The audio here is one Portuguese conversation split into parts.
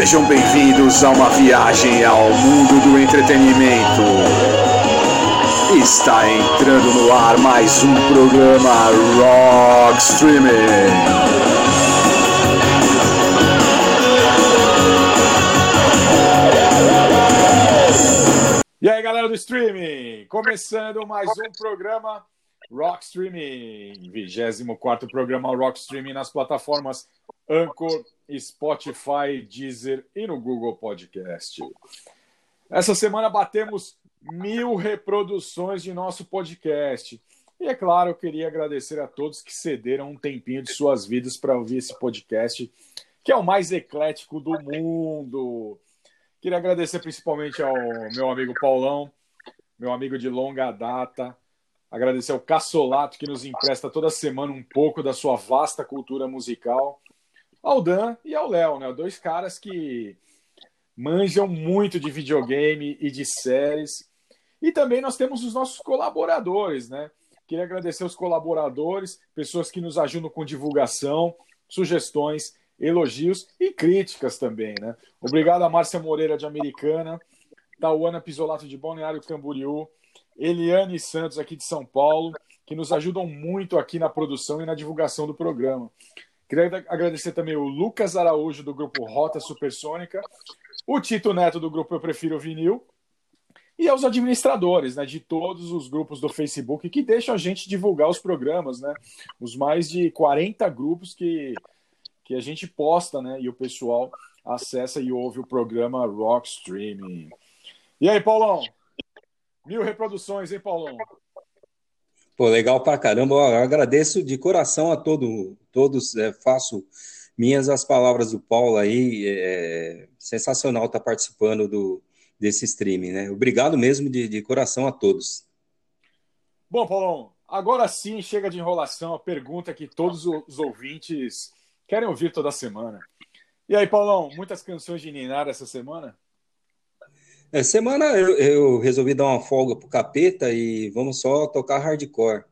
Sejam bem-vindos a uma viagem ao mundo do entretenimento. Está entrando no ar mais um programa Rock Streaming. E aí, galera do streaming, começando mais um programa Rock Streaming, 24 programa Rock Streaming nas plataformas Anchor, Spotify, Deezer e no Google Podcast. Essa semana batemos mil reproduções de nosso podcast. E é claro, eu queria agradecer a todos que cederam um tempinho de suas vidas para ouvir esse podcast, que é o mais eclético do mundo. Queria agradecer principalmente ao meu amigo Paulão, meu amigo de longa data. Agradecer ao Cassolato, que nos empresta toda semana um pouco da sua vasta cultura musical. Ao Dan e ao Léo, né? Dois caras que manjam muito de videogame e de séries. E também nós temos os nossos colaboradores, né? Queria agradecer os colaboradores, pessoas que nos ajudam com divulgação, sugestões elogios e críticas também, né? Obrigado a Márcia Moreira de Americana, Tauana Pisolato de Balneário Camboriú, Eliane Santos aqui de São Paulo, que nos ajudam muito aqui na produção e na divulgação do programa. Queria agradecer também o Lucas Araújo do grupo Rota Supersônica, o Tito Neto do grupo Eu Prefiro Vinil e aos administradores, né, de todos os grupos do Facebook que deixam a gente divulgar os programas, né? Os mais de 40 grupos que que a gente posta, né? E o pessoal acessa e ouve o programa Rock Streaming. E aí, Paulão? Mil reproduções, hein, Paulão? Pô, legal pra caramba. Eu agradeço de coração a todo, todos. É, faço minhas as palavras do Paulo aí. É, sensacional estar tá participando do, desse streaming, né? Obrigado mesmo de, de coração a todos. Bom, Paulão, agora sim chega de enrolação. A pergunta que todos os ouvintes querem ouvir toda semana. E aí, Paulão, muitas canções de Ninar essa semana? É, semana eu, eu, resolvi dar uma folga pro capeta e vamos só tocar hardcore.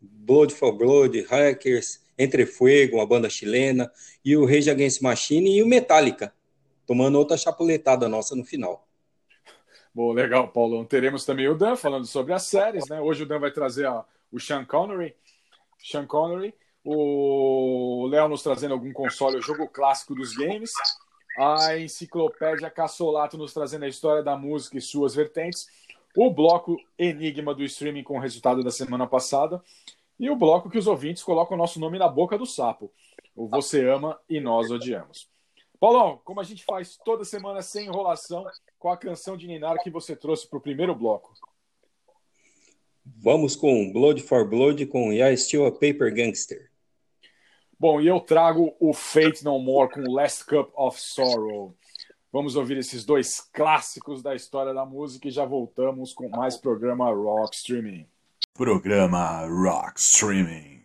Blood for Blood, Hackers, Entre Fuego, uma banda chilena, e o Rage Against Machine e o Metallica, tomando outra chapuletada nossa no final. Bom, legal, Paulão. Teremos também o Dan falando sobre as séries, né? Hoje o Dan vai trazer ó, o Sean Connery. Sean Connery o Léo nos trazendo algum console, o jogo clássico dos games, a enciclopédia Cassolato nos trazendo a história da música e suas vertentes, o bloco Enigma do streaming com o resultado da semana passada e o bloco que os ouvintes colocam o nosso nome na boca do sapo, o Você Ama e Nós Odiamos. Paulão, como a gente faz toda semana sem enrolação, qual a canção de Ninar que você trouxe para o primeiro bloco? Vamos com Blood for Blood com Yeah Still a Paper Gangster. Bom, e eu trago o Fate No More com Last Cup of Sorrow. Vamos ouvir esses dois clássicos da história da música e já voltamos com mais programa Rock Streaming. Programa Rock Streaming.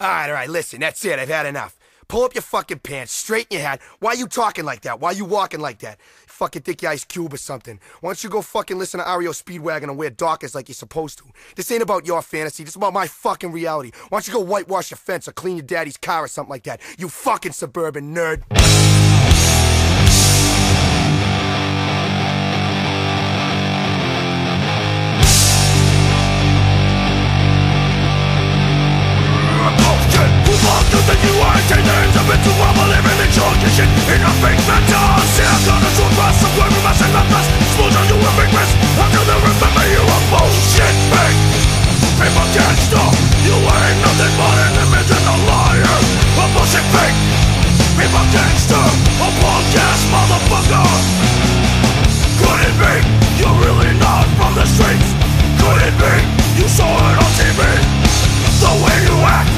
All right, all right, listen, that's it. I've had enough. Pull up your fucking pants, straighten your hat. Why you talking like that? Why you walking like that? fucking think you Ice Cube or something. Why don't you go fucking listen to Ario Speedwagon and wear Darkest like you're supposed to? This ain't about your fantasy. This is about my fucking reality. Why don't you go whitewash your fence or clean your daddy's car or something like that? You fucking suburban nerd. You are tendons of it to rumble living in your kitchen. In a fake mental See I got a short pass of where we must not last Exposure you a big mess. Until they remember you a bullshit fake Paper gangster You ain't nothing but an image and a liar. A bullshit fake. Paper gangster A punk ass motherfucker. Could it be You're really not from the streets? Could it be You saw it on TV The way you act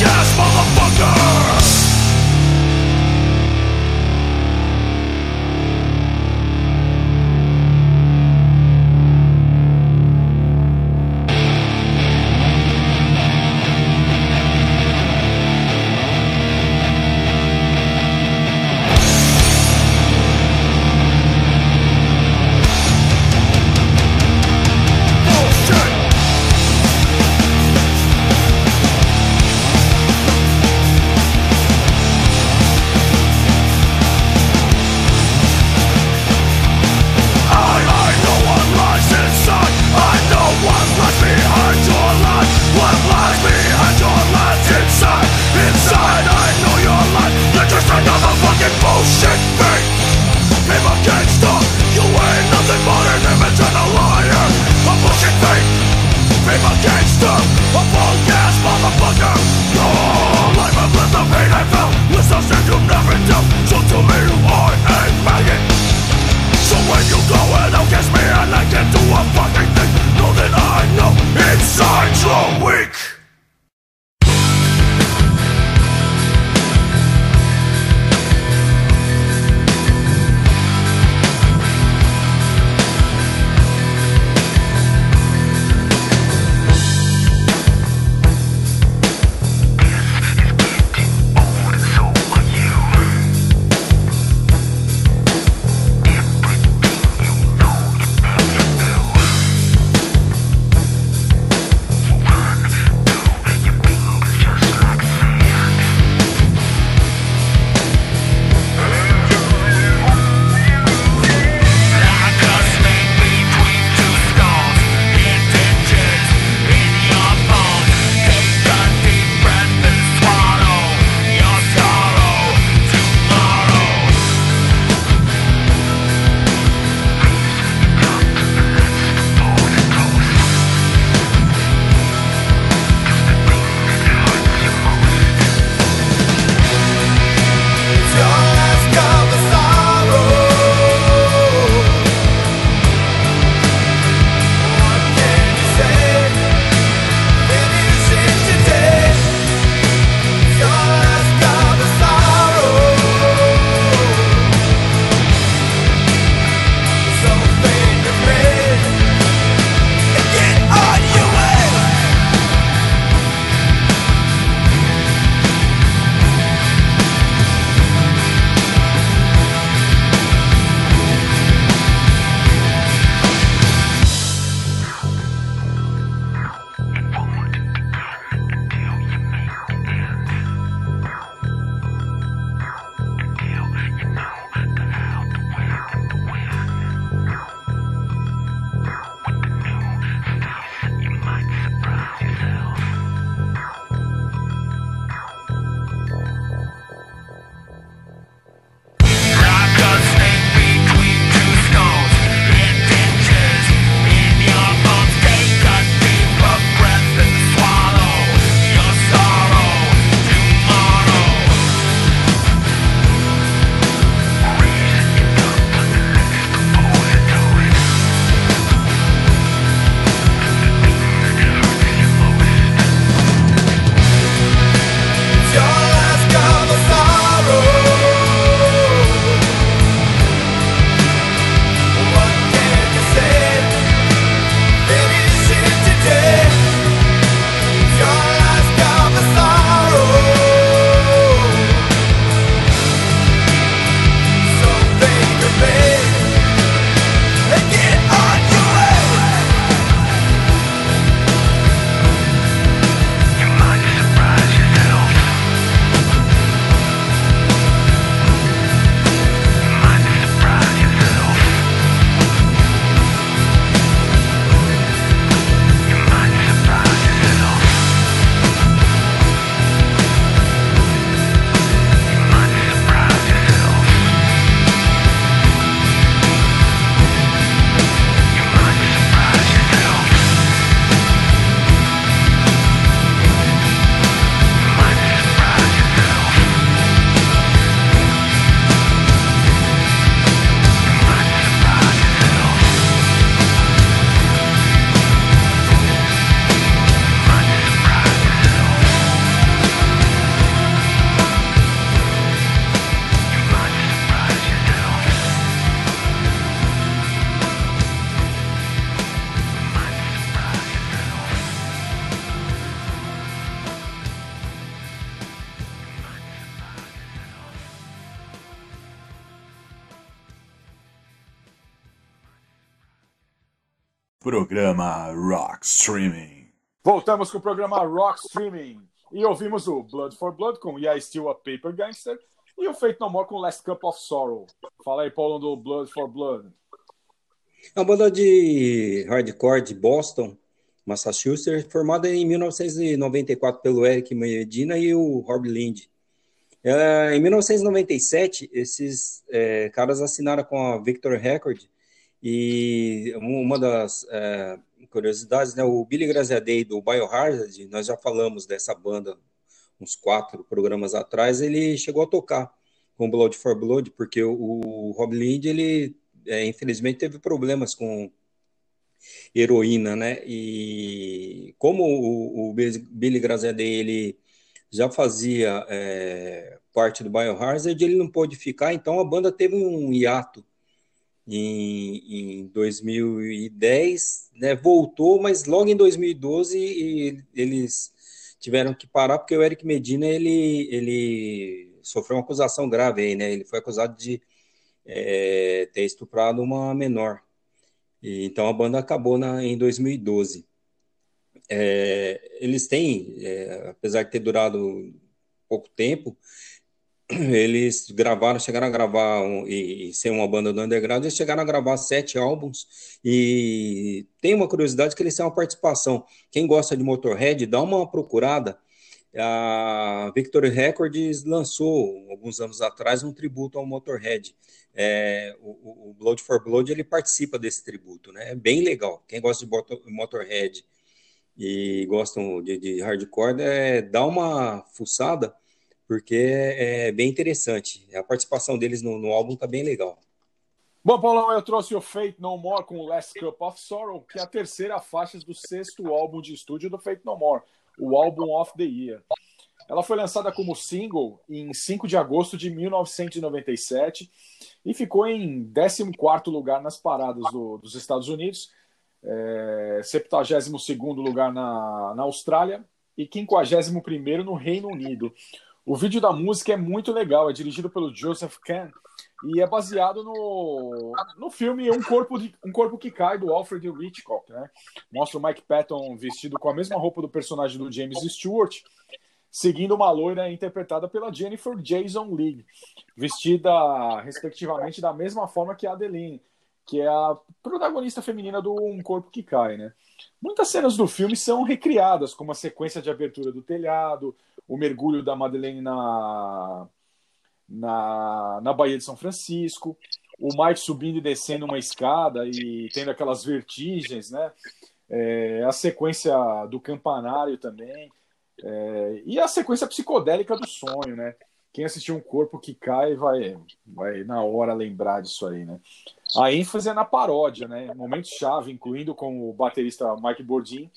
Yes. Voltamos com o programa Rock Streaming. E ouvimos o Blood for Blood com Yeah Still a Paper Gangster e o Fate No More com Last Cup of Sorrow. Fala aí, Paulo, do Blood for Blood. É uma banda de hardcore de Boston, Massachusetts, formada em 1994 pelo Eric Medina e o Rob Lind. É, em 1997, esses é, caras assinaram com a Victor Record e uma das é, curiosidades, né, o Billy Graziadei do Biohazard, nós já falamos dessa banda uns quatro programas atrás, ele chegou a tocar com Blood for Blood, porque o, Rob Lind, ele é, infelizmente teve problemas com heroína, né? E como o, o Billy Graziadei, ele já fazia é, parte do Biohazard, ele não pôde ficar, então a banda teve um hiato em, em 2010, né, voltou, mas logo em 2012 eles tiveram que parar porque o Eric Medina ele, ele sofreu uma acusação grave aí, né? Ele foi acusado de é, ter estuprado uma menor. E, então a banda acabou na, em 2012. É, eles têm, é, apesar de ter durado pouco tempo, eles gravaram, chegaram a gravar um, e, e, ser uma banda do underground, eles chegaram a gravar sete álbuns e tem uma curiosidade que eles têm uma participação. Quem gosta de Motorhead, dá uma procurada. A Victory Records lançou alguns anos atrás um tributo ao Motorhead. É, o, o, Blood for Blood ele participa desse tributo, né? É bem legal. Quem gosta de Motorhead e gostam de, de hardcore, é, dá uma fuçada porque é bem interessante. A participação deles no, no álbum tá bem legal. Bom, Paulão, eu trouxe o Fate No More com Last Cup of Sorrow, que é a terceira faixa do sexto álbum de estúdio do Fate No More, o álbum of the Year. Ela foi lançada como single em 5 de agosto de 1997 e ficou em 14º lugar nas paradas do, dos Estados Unidos, é, 72º lugar na, na Austrália e 51º no Reino Unido. O vídeo da música é muito legal, é dirigido pelo Joseph Kahn e é baseado no, no filme um corpo, de, um corpo que Cai, do Alfred Hitchcock. Né? Mostra o Mike Patton vestido com a mesma roupa do personagem do James Stewart, seguindo uma loira interpretada pela Jennifer Jason Leigh, vestida, respectivamente, da mesma forma que a Adeline, que é a protagonista feminina do Um Corpo que Cai. Né? Muitas cenas do filme são recriadas, como a sequência de abertura do telhado, o mergulho da Madeleine na, na, na Baía de São Francisco, o Mike subindo e descendo uma escada e tendo aquelas vertigens, né? É, a sequência do campanário também, é, e a sequência psicodélica do sonho, né? Quem assistiu um corpo que cai vai, vai na hora lembrar disso aí, né? A ênfase é na paródia, né? Momentos chave, incluindo com o baterista Mike Bordin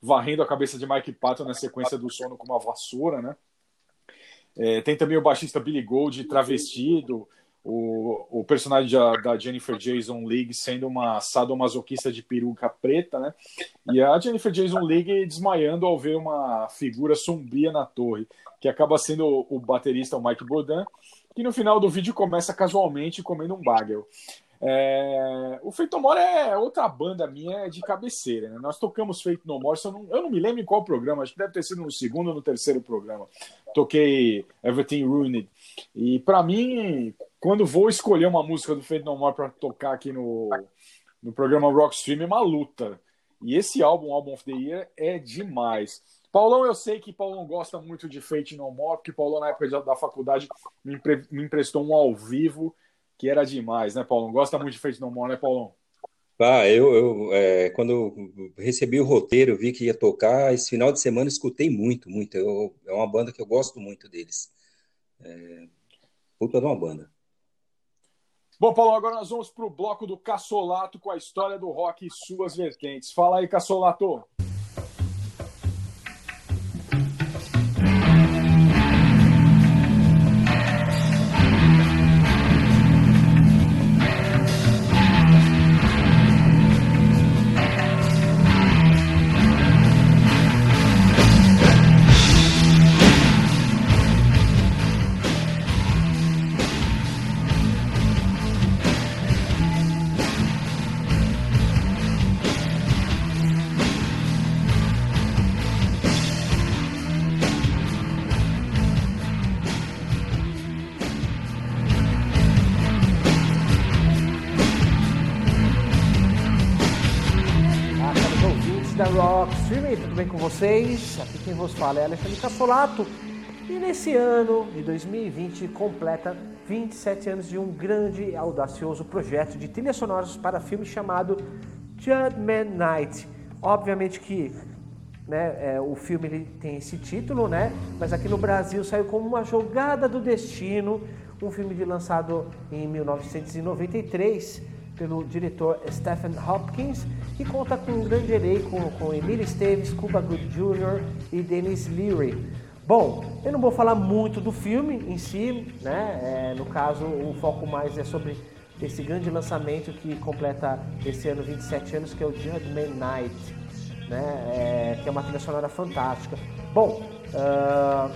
varrendo a cabeça de Mike Patton na sequência do sono com uma vassoura, né? É, tem também o baixista Billy Gold travestido, o, o personagem da, da, Jennifer Jason Leigh sendo uma sadomasoquista de peruca preta, né? E a Jennifer Jason Leigh desmaiando ao ver uma figura sombria na torre, que acaba sendo o, baterista o Mike Bodan, que no final do vídeo começa casualmente comendo um bagel. É... O Feito No More é outra banda minha de cabeceira. Né? Nós tocamos Feito No More, eu não, eu não me lembro em qual programa, acho que deve ter sido no segundo ou no terceiro programa. Toquei Everything Ruined. E para mim, quando vou escolher uma música do Feito No More para tocar aqui no, no programa Rock Stream, é uma luta. E esse álbum, Album of the Year, é demais. Paulão, eu sei que Paulão gosta muito de Fate No More, porque Paulão, na época da faculdade, me, me emprestou um ao vivo que era demais, né, Paulão? Gosta muito de Fate No More, né, Paulão? Ah, eu, eu é, quando eu recebi o roteiro, vi que ia tocar, esse final de semana escutei muito, muito. Eu, é uma banda que eu gosto muito deles. É, puta de uma banda. Bom, Paulo, agora nós vamos para o bloco do Cassolato com a história do rock e suas vertentes. Fala aí, Cassolato. Vocês? Aqui quem vos fala é Alexandre Cassolato. E nesse ano de 2020 completa 27 anos de um grande e audacioso projeto de trilhas sonoras para filme chamado Judgment Night. Obviamente que né, é, o filme ele tem esse título, né? Mas aqui no Brasil saiu como uma jogada do destino, um filme lançado em 1993 pelo diretor Stephen Hopkins, que conta com um grande elenco com Emílio Esteves, Cuba Good Jr. e Dennis Leary. Bom, eu não vou falar muito do filme em si, né? É, no caso, o foco mais é sobre esse grande lançamento que completa esse ano 27 anos, que é o Judgment Night, né? É, que é uma trilha sonora fantástica. Bom, uh,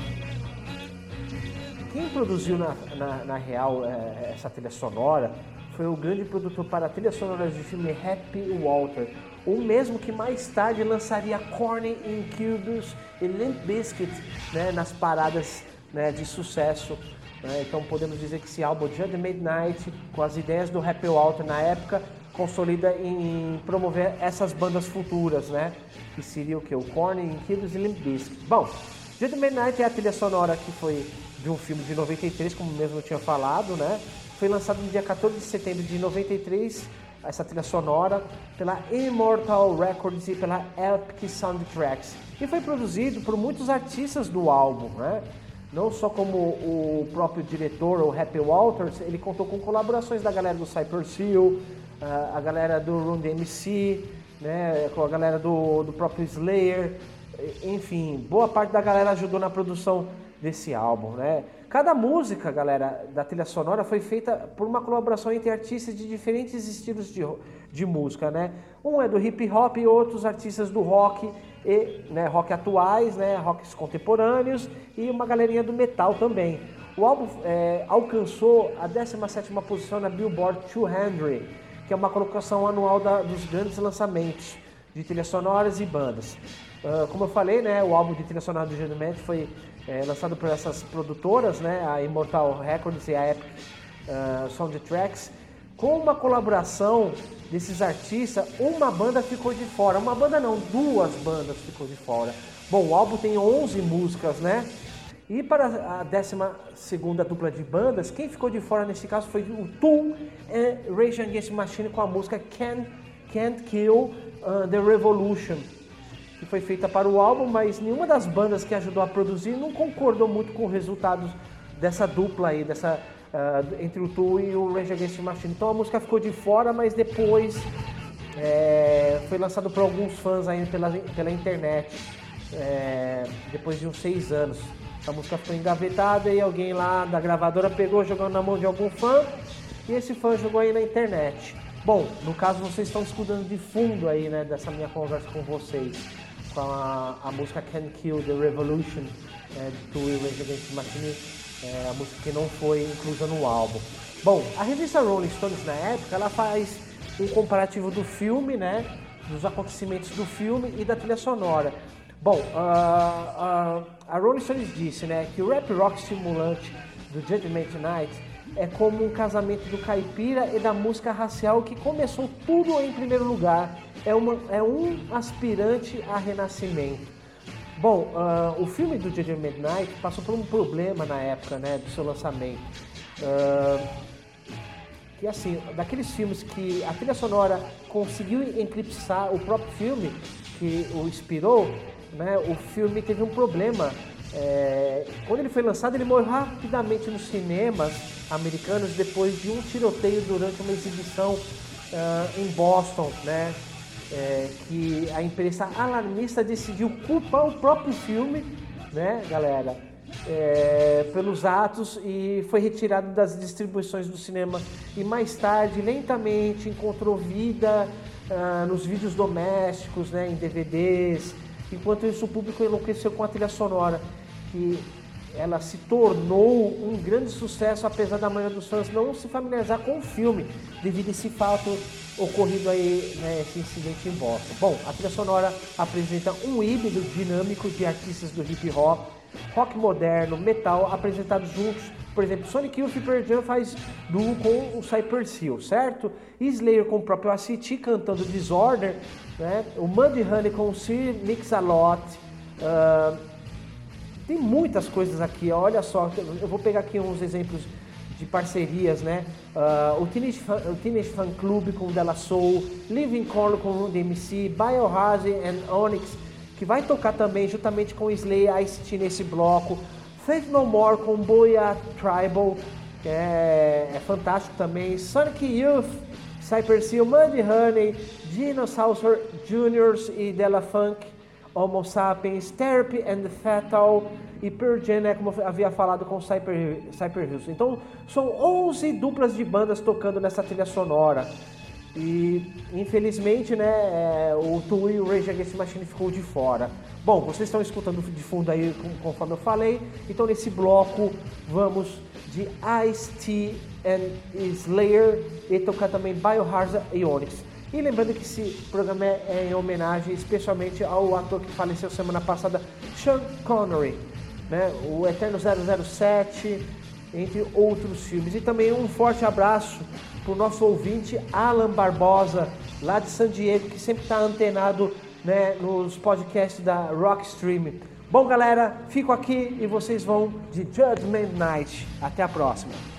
quem produziu na, na, na real é, essa trilha sonora foi o grande produtor para trilhas sonoras de filme Happy Walter, o mesmo que mais tarde lançaria Corny Incubus e Limp Bizkit né, nas paradas né, de sucesso. Né? Então podemos dizer que esse álbum Just Midnight, com as ideias do Happy Walter na época, consolida em promover essas bandas futuras, né? Que seria o que? O Corny Incubus e Limp Bizkit. Bom, Just Midnight é a trilha sonora que foi de um filme de 93, como mesmo eu tinha falado, né? Foi lançado no dia 14 de setembro de 93, essa trilha sonora, pela Immortal Records e pela Epic Soundtracks. E foi produzido por muitos artistas do álbum, né? Não só como o próprio diretor, o Happy Walters, ele contou com colaborações da galera do Cypress Hill, a galera do Run DMC, né, com a galera do, do próprio Slayer, enfim, boa parte da galera ajudou na produção desse álbum, né? Cada música, galera, da trilha sonora foi feita por uma colaboração entre artistas de diferentes estilos de, de música, né? Um é do hip hop e outros artistas do rock e né, rock atuais, né, rocks contemporâneos e uma galerinha do metal também. O álbum é, alcançou a 17ª posição na Billboard 200, que é uma colocação anual da, dos grandes lançamentos de trilhas sonoras e bandas. Uh, como eu falei, né, o álbum de trilha sonora do Gentleman foi é, lançado por essas produtoras, né, a Immortal Records e a Epic uh, Soundtracks, com uma colaboração desses artistas, uma banda ficou de fora. Uma banda não, duas bandas ficou de fora. Bom, o álbum tem 11 músicas, né? E para a 12 dupla de bandas, quem ficou de fora nesse caso foi o Tool e Rage Against Machine com a música Can't, Can't Kill uh, the Revolution que foi feita para o álbum, mas nenhuma das bandas que ajudou a produzir não concordou muito com os resultados dessa dupla aí, dessa uh, entre o Tu e o Rage Against the Machine. Então a música ficou de fora, mas depois é, foi lançado por alguns fãs aí pela, pela internet, é, depois de uns seis anos. A música ficou engavetada e alguém lá da gravadora pegou, jogando na mão de algum fã e esse fã jogou aí na internet. Bom, no caso vocês estão escutando de fundo aí, né, dessa minha conversa com vocês com a, a música Can Kill the Revolution é, do Rage Against the Machine, é, a música que não foi inclusa no álbum. Bom, a revista Rolling Stones na época ela faz um comparativo do filme, né, dos acontecimentos do filme e da trilha sonora. Bom, uh, uh, a Rolling Stones disse, né, que o rap rock estimulante do Judgment Night é como um casamento do caipira e da música racial que começou tudo em primeiro lugar é, uma, é um aspirante a renascimento. Bom, uh, o filme do J.J. Midnight passou por um problema na época né, do seu lançamento. Uh, que assim, daqueles filmes que a trilha sonora conseguiu eclipsar o próprio filme que o inspirou, né, o filme teve um problema. É, quando ele foi lançado, ele morreu rapidamente nos cinemas americanos depois de um tiroteio durante uma exibição uh, em Boston, né? É, que a imprensa alarmista decidiu culpar o próprio filme, né, galera, é, pelos atos e foi retirado das distribuições do cinema. E mais tarde, lentamente, encontrou vida ah, nos vídeos domésticos, né, em DVDs. Enquanto isso, o público enlouqueceu com a trilha sonora, que ela se tornou um grande sucesso, apesar da maioria dos fãs não se familiarizar com o filme, devido a esse fato ocorrido aí, né, esse incidente em Boston. Bom, a trilha sonora apresenta um híbrido dinâmico de artistas do hip hop, rock moderno, metal, apresentados juntos Por exemplo, Sonic Youth e Pearl Jam faz duo com o Cypress Hill, certo? Slayer com o próprio ACT cantando Disorder, né? O Mudhoney com o Sir Mix-a-Lot. Uh, tem muitas coisas aqui, olha só, eu vou pegar aqui uns exemplos de parcerias, né? Uh, o, Teenage Fan, o Teenage Fan Club com Della Soul, Living Color com o DMC, Biohazard and Onyx, que vai tocar também juntamente com Slayer Ice-T nesse bloco, Faith No More com Boya Tribal, que é, é fantástico também. Sonic Youth, Cypress Hill, Mudhoney, Dinosaur Juniors e Della Funk, Homo Sapiens, Therapy and Fatal e Pearl Jam, como eu havia falado com Cyper, Cyper Hills. Então, são 11 duplas de bandas tocando nessa trilha sonora. E infelizmente, né, é, o Tool e o Rage Against the Machine ficou de fora. Bom, vocês estão escutando de fundo aí, conforme eu falei. Então, nesse bloco, vamos de Ice-T and Slayer e tocar também Biohazard e Onyx. E lembrando que esse programa é, é em homenagem especialmente ao ator que faleceu semana passada, Sean Connery, né? o Eterno 007, entre outros filmes. E também um forte abraço para o nosso ouvinte Alan Barbosa, lá de San Diego, que sempre está antenado né, nos podcasts da Rockstream. Bom, galera, fico aqui e vocês vão de Judgment Night. Até a próxima.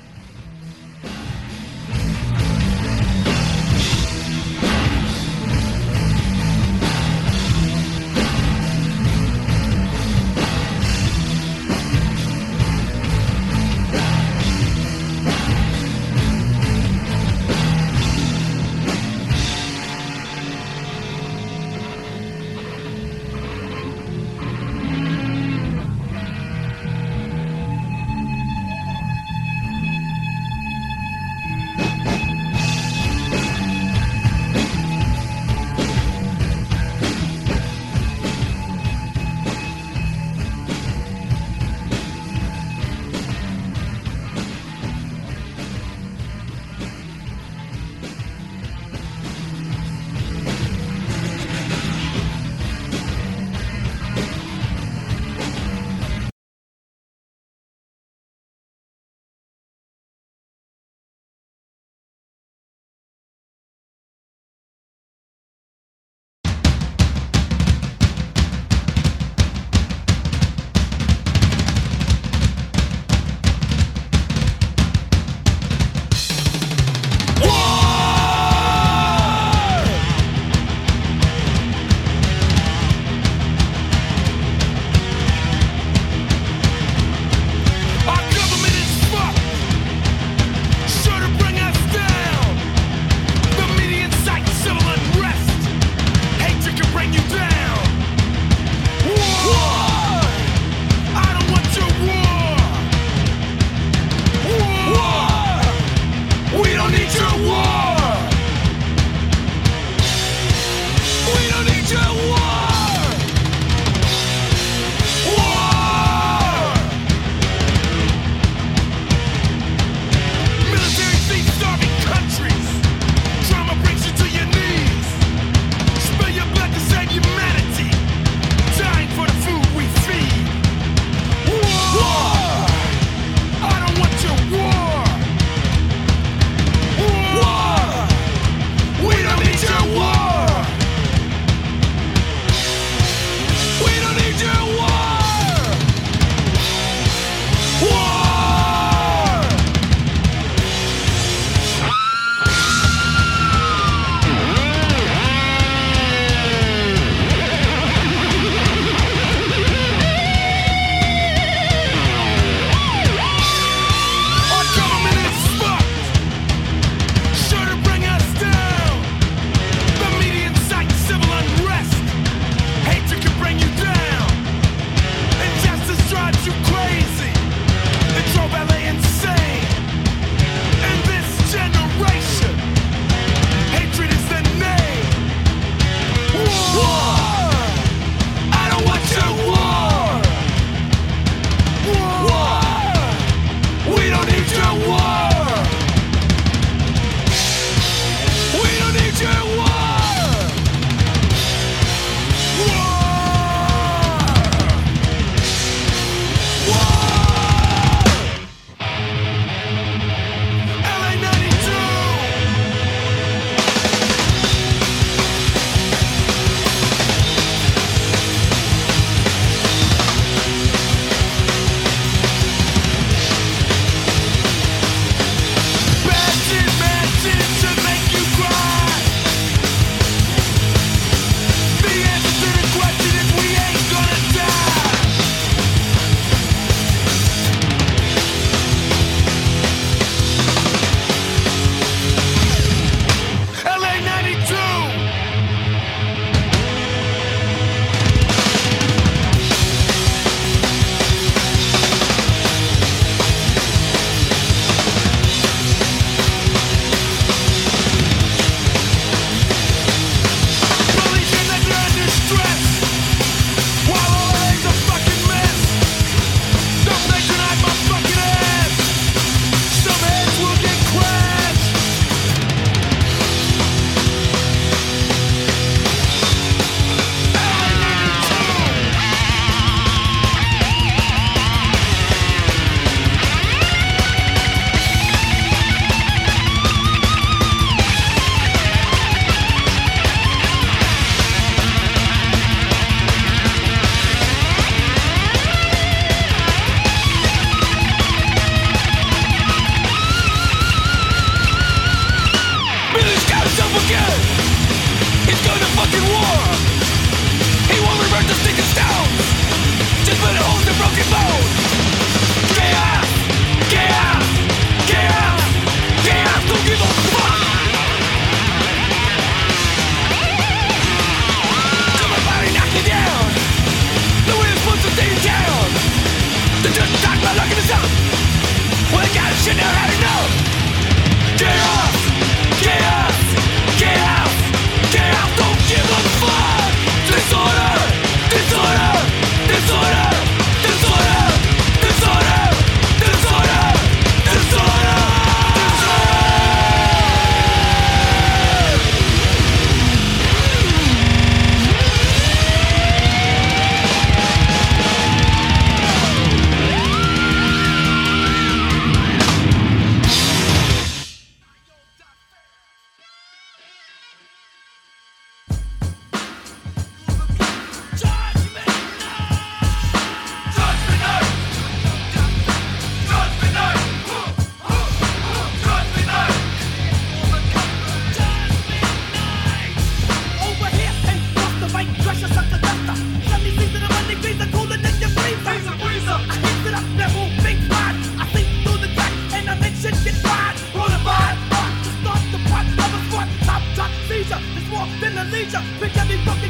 Pick picture me fucking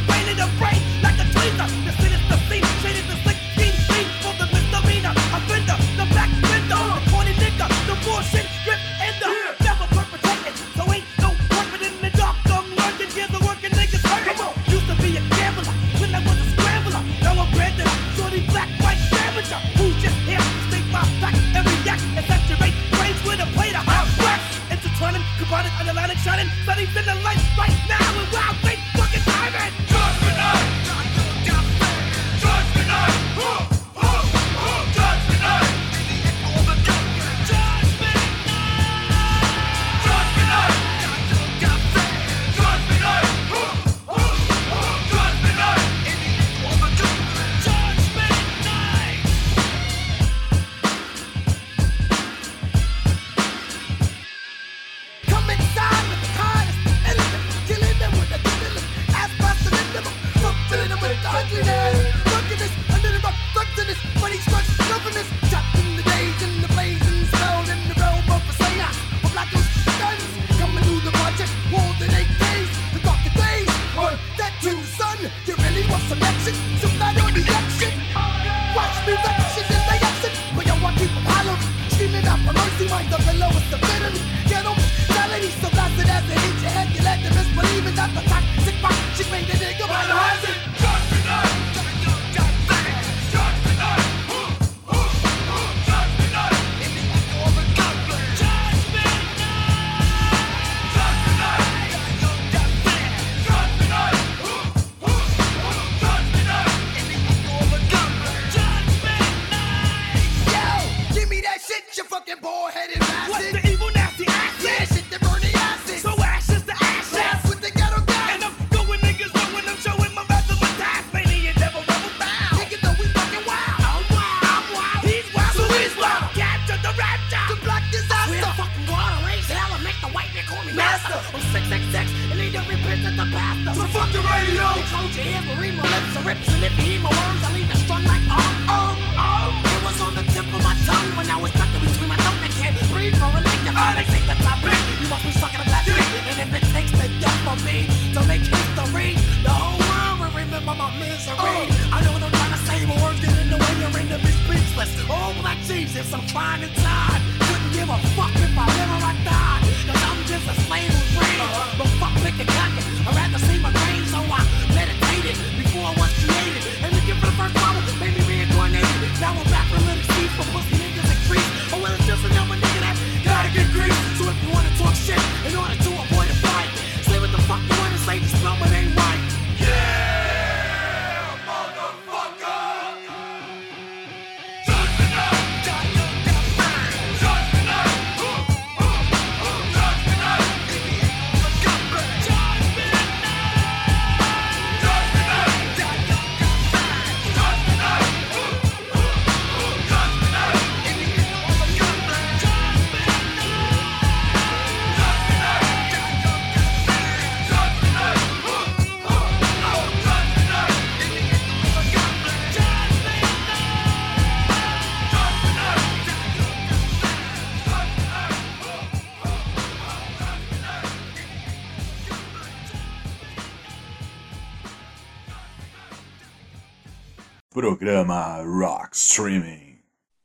Programa Rock Streaming.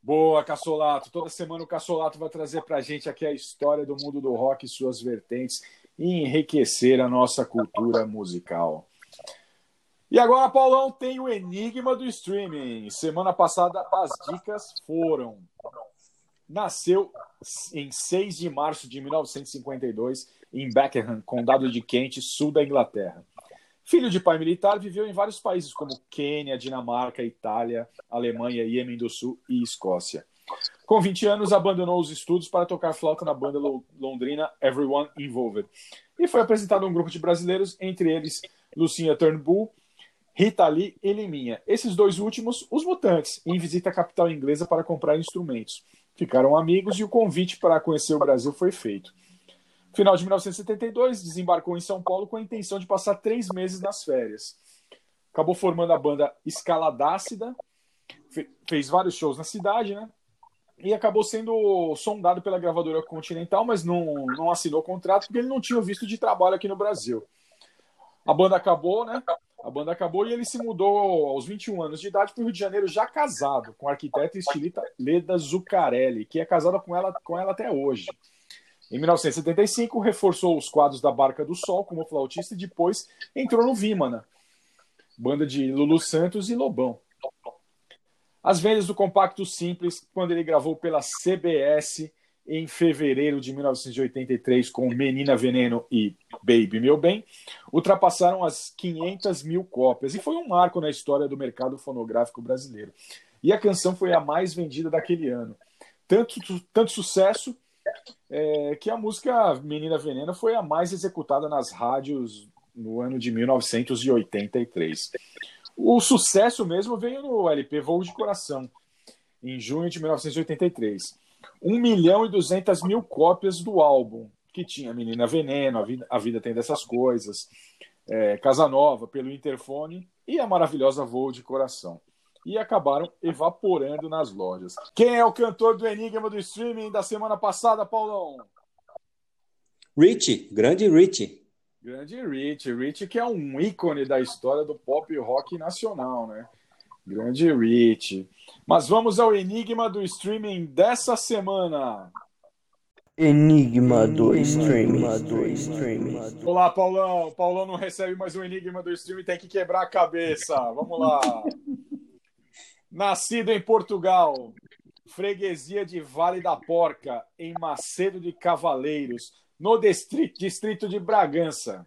Boa, Cassolato. Toda semana o Cassolato vai trazer para a gente aqui a história do mundo do rock e suas vertentes e enriquecer a nossa cultura musical. E agora, Paulão, tem o enigma do streaming. Semana passada as dicas foram. Nasceu em 6 de março de 1952 em Beckenham, condado de Kent, sul da Inglaterra. Filho de pai militar, viveu em vários países como Quênia, Dinamarca, Itália, Alemanha, Iêmen do Sul e Escócia. Com 20 anos, abandonou os estudos para tocar flauta na banda londrina Everyone Involved e foi apresentado a um grupo de brasileiros, entre eles Lucinha Turnbull, Rita Lee e Liminha. Esses dois últimos, os mutantes, em visita à capital inglesa para comprar instrumentos. Ficaram amigos e o convite para conhecer o Brasil foi feito. Final de 1972, desembarcou em São Paulo com a intenção de passar três meses nas férias. Acabou formando a banda Escaladácida, fez vários shows na cidade, né? E acabou sendo sondado pela gravadora Continental, mas não, não assinou contrato porque ele não tinha visto de trabalho aqui no Brasil. A banda acabou, né? A banda acabou e ele se mudou aos 21 anos de idade para o Rio de Janeiro, já casado com a arquiteta e estilista Leda Zuccarelli, que é casada com ela, com ela até hoje. Em 1975, reforçou os quadros da Barca do Sol como flautista e depois entrou no Vimana, banda de Lulu Santos e Lobão. As vendas do compacto simples, quando ele gravou pela CBS em fevereiro de 1983 com Menina Veneno e Baby Meu Bem, ultrapassaram as 500 mil cópias e foi um marco na história do mercado fonográfico brasileiro. E a canção foi a mais vendida daquele ano. Tanto, tanto sucesso é, que a música Menina Venena foi a mais executada nas rádios no ano de 1983. O sucesso mesmo veio no LP Voo de Coração, em junho de 1983. 1 milhão e 200 mil cópias do álbum, que tinha Menina Veneno, A Vida, a vida Tem Dessas Coisas, é, Casanova, Pelo Interfone e a maravilhosa Voo de Coração e acabaram evaporando nas lojas. Quem é o cantor do Enigma do Streaming da semana passada, Paulão? Rich, grande Rich. Grande Rich, Rich que é um ícone da história do pop rock nacional, né? Grande Rich. Mas vamos ao enigma do streaming dessa semana. Enigma do streaming. Do streaming. Olá, Paulão. Paulão não recebe mais um enigma do streaming, tem que quebrar a cabeça. Vamos lá. Nascido em Portugal, freguesia de Vale da Porca, em Macedo de Cavaleiros, no distrito de Bragança.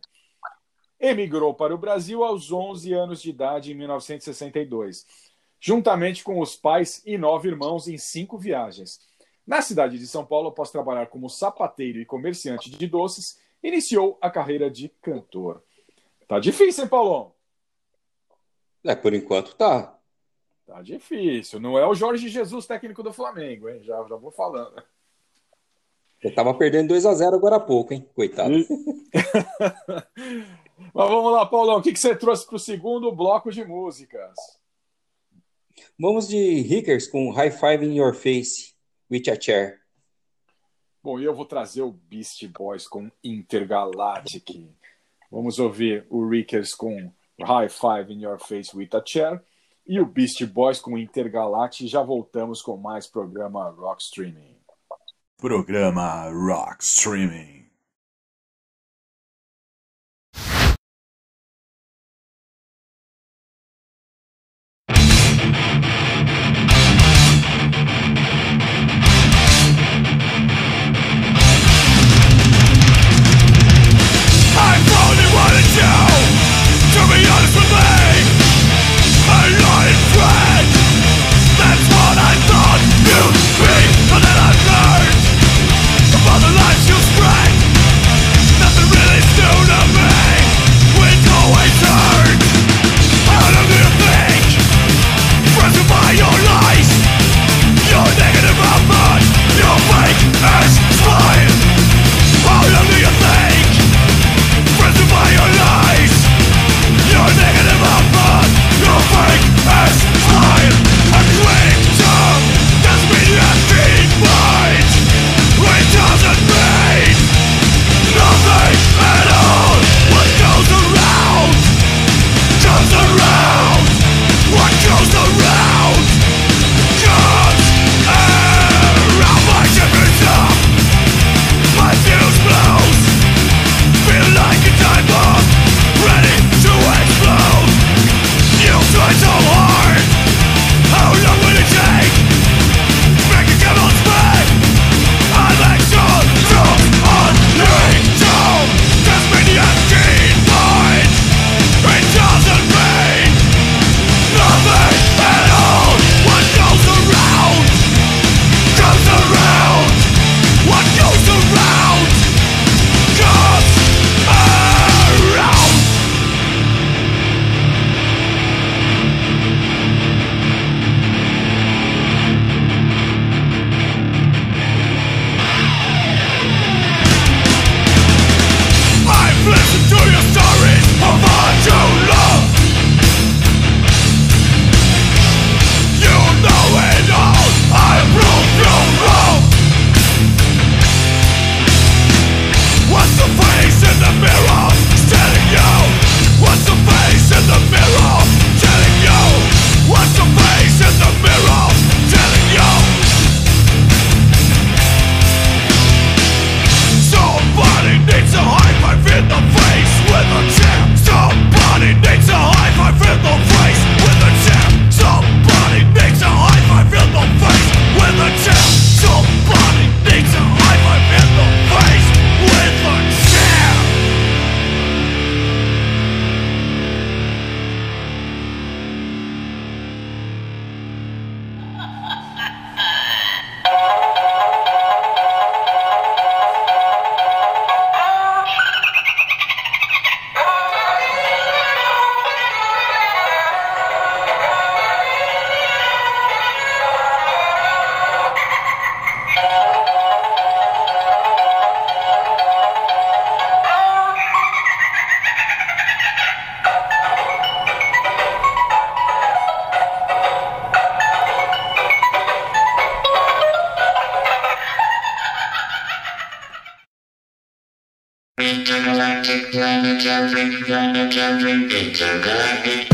Emigrou para o Brasil aos 11 anos de idade em 1962, juntamente com os pais e nove irmãos em cinco viagens. Na cidade de São Paulo, após trabalhar como sapateiro e comerciante de doces, iniciou a carreira de cantor. Tá difícil, hein, Paulão? É, por enquanto tá. Tá difícil. Não é o Jorge Jesus, técnico do Flamengo, hein? Já, já vou falando. Eu tava perdendo 2 a 0 agora há pouco, hein? Coitado. Mas vamos lá, Paulão. O que, que você trouxe para o segundo bloco de músicas? Vamos de Rickers com High Five in Your Face, with a Chair. Bom, e eu vou trazer o Beast Boys com Intergalactic. Vamos ouvir o Rickers com High Five in Your Face with a Chair e o Beast Boys com Intergalactic. Já voltamos com mais programa Rock Streaming. Programa Rock Streaming. Intergalactic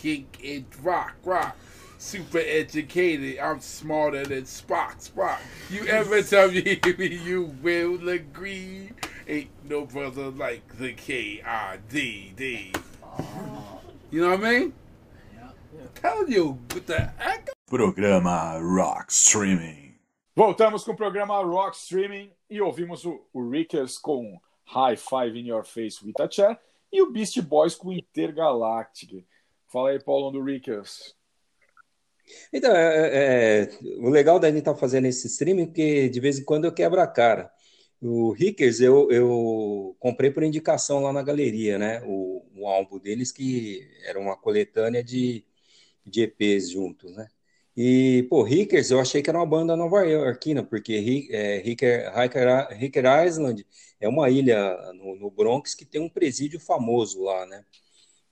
king in rock, rock. Super educated, I'm smarter than Spock, Spock. You ever tell me you will agree? Ain't no brother like the K-I-D-D. You know what I mean? Tell you, with the heck? Programa Rock Streaming. Voltamos com o programa Rock Streaming e ouvimos o, o Rickers com High Five in Your Face with a Chair e o Beast Boys com Intergalactic. Fala aí, Paulão do Rickers. Então, é, é, o legal da gente estar fazendo esse streaming é que de vez em quando eu quebro a cara. O Rickers eu, eu comprei por indicação lá na galeria, né? O, o álbum deles que era uma coletânea de, de EPs juntos, né? E, pô, Rickers eu achei que era uma banda nova-iorquina, porque é, Ricker, Ricker Island é uma ilha no, no Bronx que tem um presídio famoso lá, né?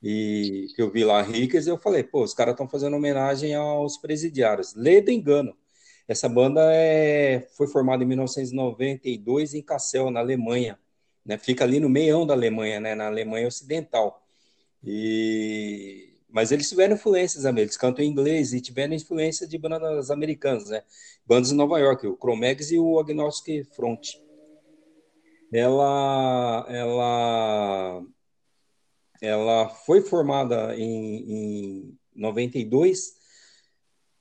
E que eu vi lá Rickers, eu falei, pô, os caras estão fazendo homenagem aos presidiários. Lê do engano. Essa banda é, foi formada em 1992 em Kassel, na Alemanha. Né? Fica ali no meião da Alemanha, né? na Alemanha Ocidental. E... Mas eles tiveram influências, né? eles cantam em inglês e tiveram influência de bandas americanas, né? Bandas de Nova York, o Chromex e o Agnostic Front. Ela, ela ela foi formada em, em 92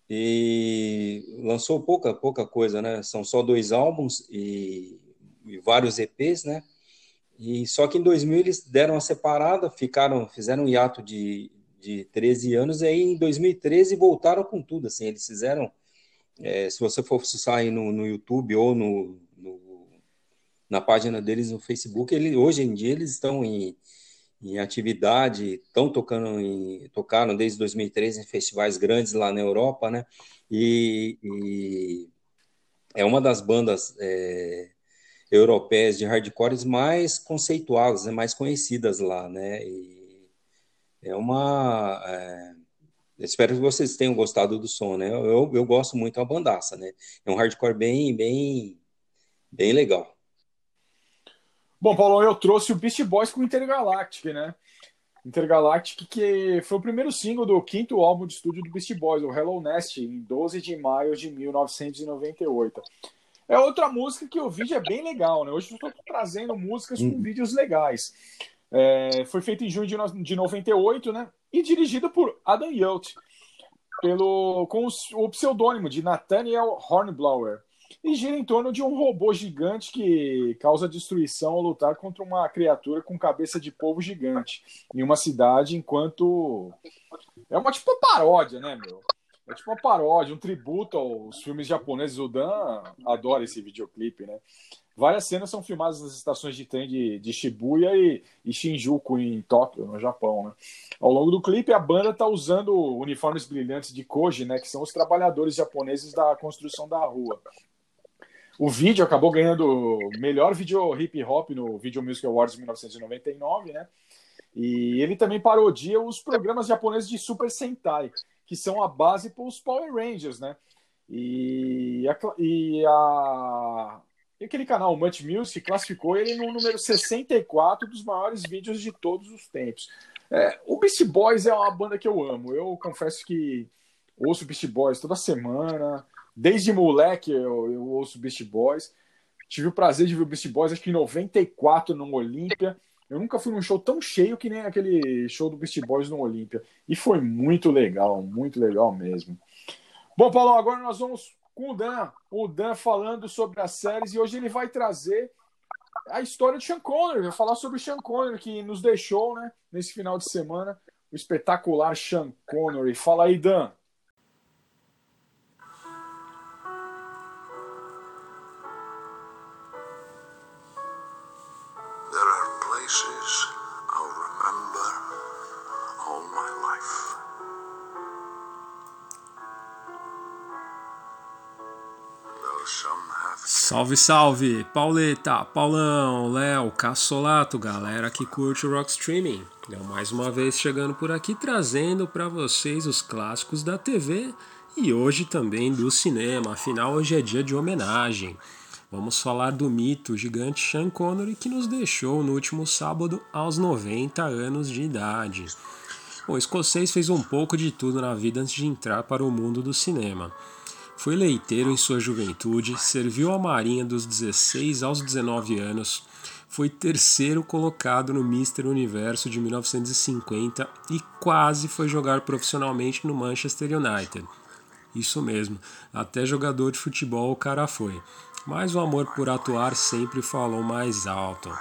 e lançou pouca pouca coisa, né? São só dois álbuns e, e vários EPs, né? E só que em 2000 eles deram uma separada, ficaram, fizeram um hiato de, de 13 anos, e aí em 2013 voltaram com tudo, assim, eles fizeram, é, se você for sair no, no YouTube ou no, no, na página deles no Facebook, ele, hoje em dia eles estão em, em atividade, estão tocando em, tocaram desde 2013 em festivais grandes lá na Europa, né, e, e é uma das bandas é, europeias de hardcore mais conceituadas, né, mais conhecidas lá, né? E é uma. É, espero que vocês tenham gostado do som, né? Eu, eu gosto muito da bandaça, né? É um hardcore bem, bem, bem legal. Bom, Paulo, eu trouxe o Beast Boys com Intergalactic, né? Intergalactic, que foi o primeiro single do quinto álbum de estúdio do Beast Boys, o Hello Nest, em 12 de maio de 1998. É outra música que o vídeo é bem legal, né? Hoje eu estou trazendo músicas com vídeos legais. É, foi feito em junho de, de 98, né? E dirigido por Adam Yacht, pelo, com o pseudônimo de Nathaniel Hornblower. E gira em torno de um robô gigante que causa destruição ao lutar contra uma criatura com cabeça de polvo gigante em uma cidade, enquanto. É uma tipo paródia, né, meu? É tipo uma paródia, um tributo aos filmes japoneses. O Dan adora esse videoclipe, né? Várias cenas são filmadas nas estações de trem de, de Shibuya e, e Shinjuku, em Tóquio, no Japão, né? Ao longo do clipe, a banda está usando uniformes brilhantes de Koji, né? Que são os trabalhadores japoneses da construção da rua. O vídeo acabou ganhando melhor vídeo hip hop no Video Music Awards de 1999, né? E ele também parodia os programas japoneses de Super Sentai, que são a base para os Power Rangers, né? E, a, e, a, e aquele canal, o Much Music, classificou ele no número 64 dos maiores vídeos de todos os tempos. É, o Beast Boys é uma banda que eu amo. Eu confesso que ouço Beast Boys toda semana. Desde moleque eu, eu ouço Beast Boys. Tive o prazer de ver o Beast Boys acho que em 94 no Olímpia. Eu nunca fui num show tão cheio que nem aquele show do Beast Boys no Olímpia. E foi muito legal, muito legal mesmo. Bom, Paulo, agora nós vamos com o Dan. O Dan falando sobre as séries e hoje ele vai trazer a história de Sean Connery. Vai falar sobre o Sean Connery que nos deixou, né, nesse final de semana. O espetacular Sean Connery. Fala aí, Dan. Salve, salve! Pauleta, Paulão, Léo, Cassolato, galera que curte o Rock Streaming. Eu mais uma vez chegando por aqui trazendo para vocês os clássicos da TV e hoje também do cinema, afinal hoje é dia de homenagem. Vamos falar do mito gigante Sean Connery que nos deixou no último sábado aos 90 anos de idade. O escocês fez um pouco de tudo na vida antes de entrar para o mundo do cinema. Foi leiteiro em sua juventude, serviu à Marinha dos 16 aos 19 anos, foi terceiro colocado no Mr. Universo de 1950 e quase foi jogar profissionalmente no Manchester United. Isso mesmo, até jogador de futebol o cara foi. Mas o amor por atuar sempre falou mais alto.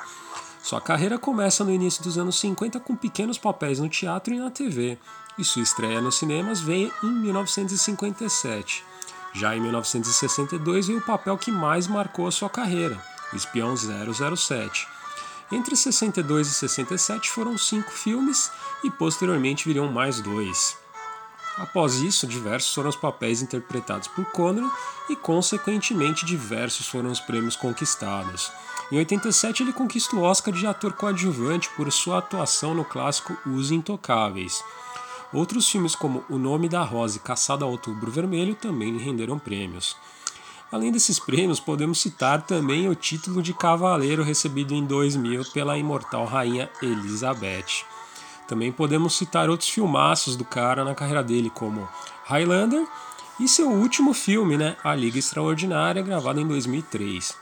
Sua carreira começa no início dos anos 50 com pequenos papéis no teatro e na TV, e sua estreia nos cinemas veio em 1957. Já em 1962 veio o papel que mais marcou a sua carreira, Espião 007. Entre 62 e 67 foram cinco filmes e posteriormente viriam mais dois. Após isso, diversos foram os papéis interpretados por Connery e, consequentemente, diversos foram os prêmios conquistados. Em 87, ele conquista o Oscar de ator coadjuvante por sua atuação no clássico Os Intocáveis. Outros filmes como O Nome da Rosa e Caçada ao Outubro Vermelho também lhe renderam prêmios. Além desses prêmios, podemos citar também o título de cavaleiro recebido em 2000 pela imortal rainha Elizabeth. Também podemos citar outros filmaços do cara na carreira dele, como Highlander e seu último filme, né, A Liga Extraordinária, gravado em 2003.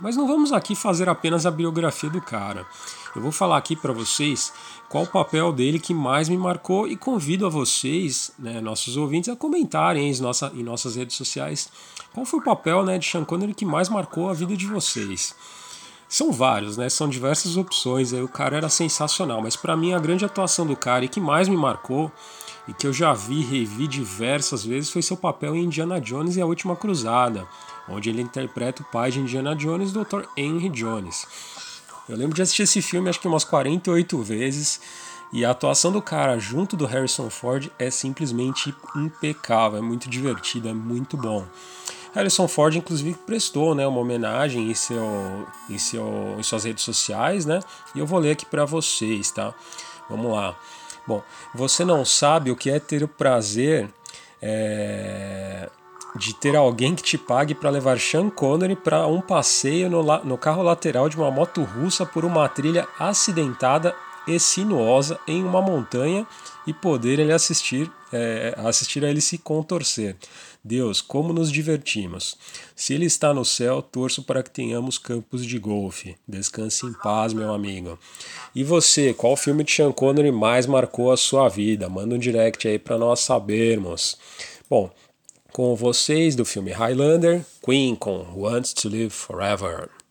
Mas não vamos aqui fazer apenas a biografia do cara. Eu vou falar aqui para vocês qual o papel dele que mais me marcou e convido a vocês, né, nossos ouvintes, a comentarem em, nossa, em nossas redes sociais qual foi o papel né, de Sean Connery que mais marcou a vida de vocês. São vários, né? São diversas opções. Aí o cara era sensacional, mas para mim a grande atuação do cara e que mais me marcou e que eu já vi e revi diversas vezes foi seu papel em Indiana Jones e a Última Cruzada, onde ele interpreta o pai de Indiana Jones, Dr. Henry Jones. Eu lembro de assistir esse filme acho que umas 48 vezes e a atuação do cara junto do Harrison Ford é simplesmente impecável, é muito divertido, é muito bom. Harrison Ford, inclusive, prestou né, uma homenagem em, seu, em, seu, em suas redes sociais, né? E eu vou ler aqui para vocês, tá? Vamos lá. Bom, você não sabe o que é ter o prazer é, de ter alguém que te pague para levar Sean Connery para um passeio no, no carro lateral de uma moto russa por uma trilha acidentada e sinuosa em uma montanha e poder ele assistir, é, assistir a ele se contorcer. Deus, como nos divertimos. Se Ele está no céu, torço para que tenhamos campos de golfe. Descanse em paz, meu amigo. E você, qual filme de Sean Connery mais marcou a sua vida? Manda um direct aí para nós sabermos. Bom, com vocês do filme Highlander, Queen com Wants to Live Forever.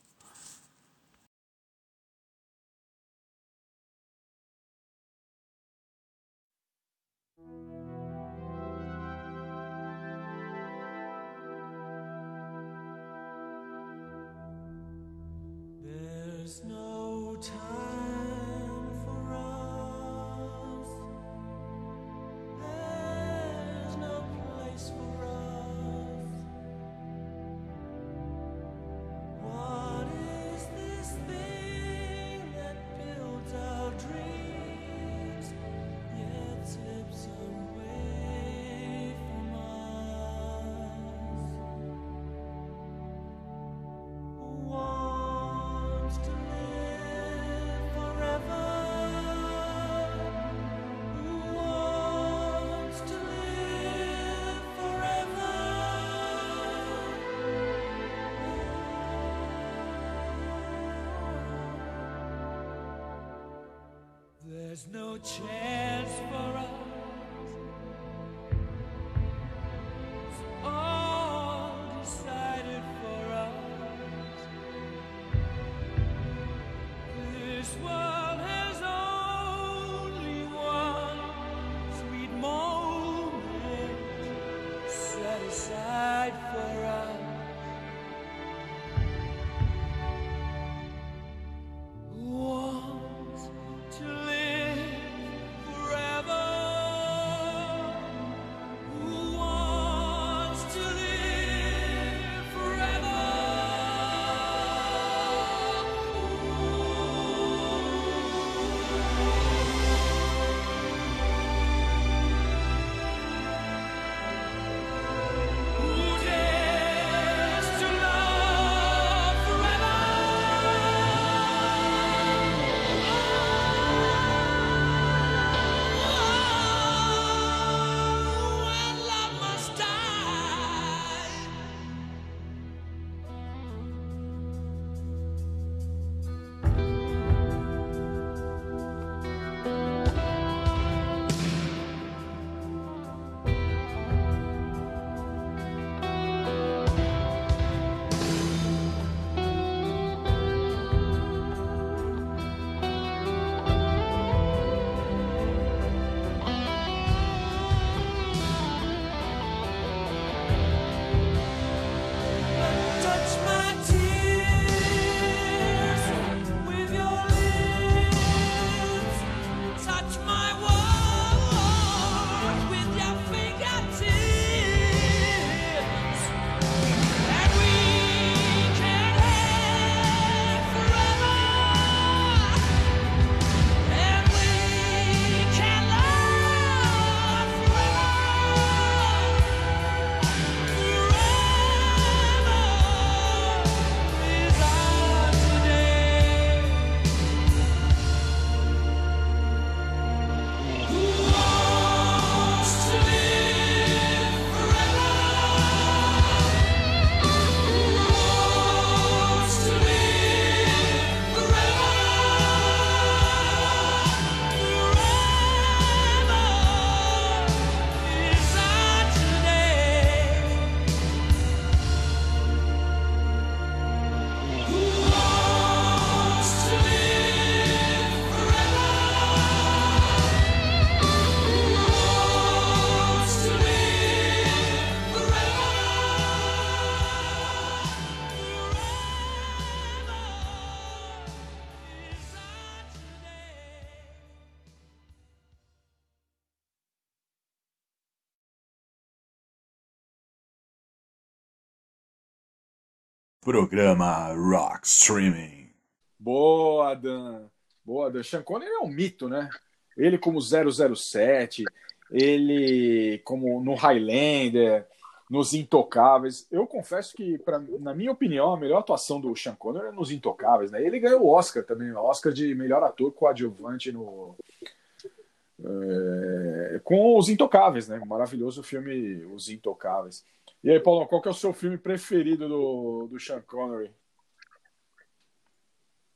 Programa Rock Streaming. Boa, Dan. Boa, Dan. Sean Connery é um mito, né? Ele como 007, ele como no Highlander, nos Intocáveis. Eu confesso que, pra, na minha opinião, a melhor atuação do Sean Connery é nos Intocáveis, né? Ele ganhou o Oscar também, o Oscar de melhor ator coadjuvante no... é, com Os Intocáveis, né? Maravilhoso filme Os Intocáveis. E aí, Paulo, qual que é o seu filme preferido do, do Sean Connery?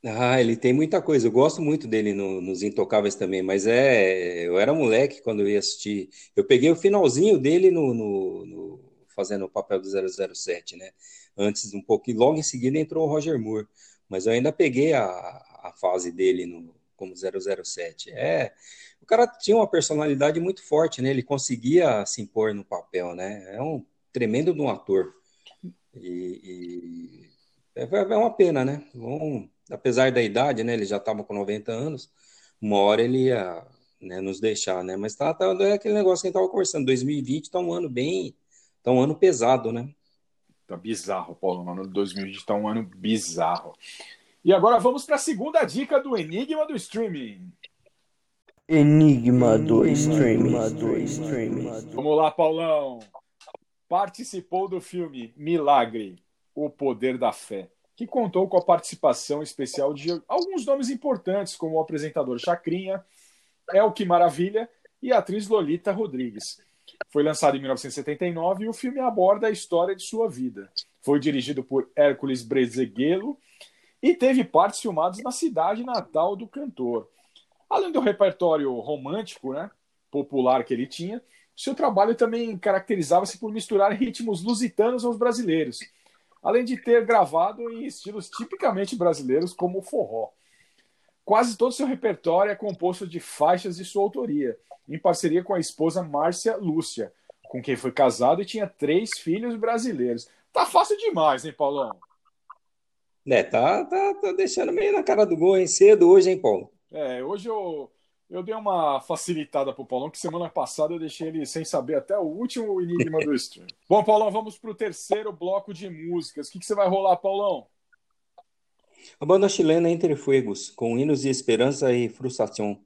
Ah, ele tem muita coisa. Eu gosto muito dele no- nos Intocáveis também, mas é, eu era moleque quando eu ia assistir. Eu peguei o finalzinho dele no, no- no- fazendo o papel do 007, né? Antes, um pouquinho, logo em seguida entrou o Roger Moore, mas eu ainda peguei a, a fase dele no, como 007. É, o cara tinha uma personalidade muito forte, né? Ele conseguia se impor no papel, né? É um tremendo de um ator. E, e é, é uma pena, né? Bom, apesar da idade, né? Ele já estava com 90 anos, uma hora ele ia, né, nos deixar, né? Mas tá, tá, é aquele negócio que a gente estava conversando. 2020 tá um ano bem, tá um ano pesado, né? Tá bizarro, Paulo. O ano de 2020 tá um ano bizarro. E agora vamos para a segunda dica do Enigma do Streaming. Enigma do streaming. Vamos lá, Paulão. Participou do filme Milagre, O Poder da Fé, que contou com a participação especial de alguns nomes importantes, como o apresentador Chacrinha, El Que Maravilha e a atriz Lolita Rodrigues. Foi lançado em 1979 e o filme aborda a história de sua vida. Foi dirigido por Hércules Brezeghello e teve partes filmadas na cidade natal do cantor. Além do repertório romântico, né, popular que ele tinha, seu trabalho também caracterizava-se por misturar ritmos lusitanos aos brasileiros, além de ter gravado em estilos tipicamente brasileiros como o forró. Quase todo seu repertório é composto de faixas de sua autoria, em parceria com a esposa Márcia Lúcia, com quem foi casado e tinha três filhos brasileiros. Tá fácil demais, hein, Paulão? É, tá, tá, tá deixando meio na cara do gol, hein? Cedo hoje, hein, Paulo? É, hoje eu, eu dei uma facilitada pro Paulão, que semana passada eu deixei ele sem saber até o último enigma do stream. Bom, Paulão, vamos pro terceiro bloco de músicas. O que, que você vai rolar, Paulão? A banda chilena Entre Fuegos, com hinos de esperança e frustração.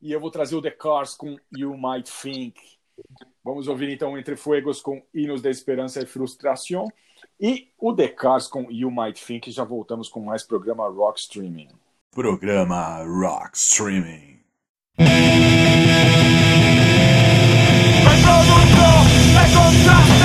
E eu vou trazer o The Cars com You Might Think. Vamos ouvir então Entre Fuegos com Hinos da Esperança e Frustração. E o The Cars com You Might Think. Já voltamos com mais programa Rock Streaming. Programa Rock Streaming. Hai prodotto, hai contratto.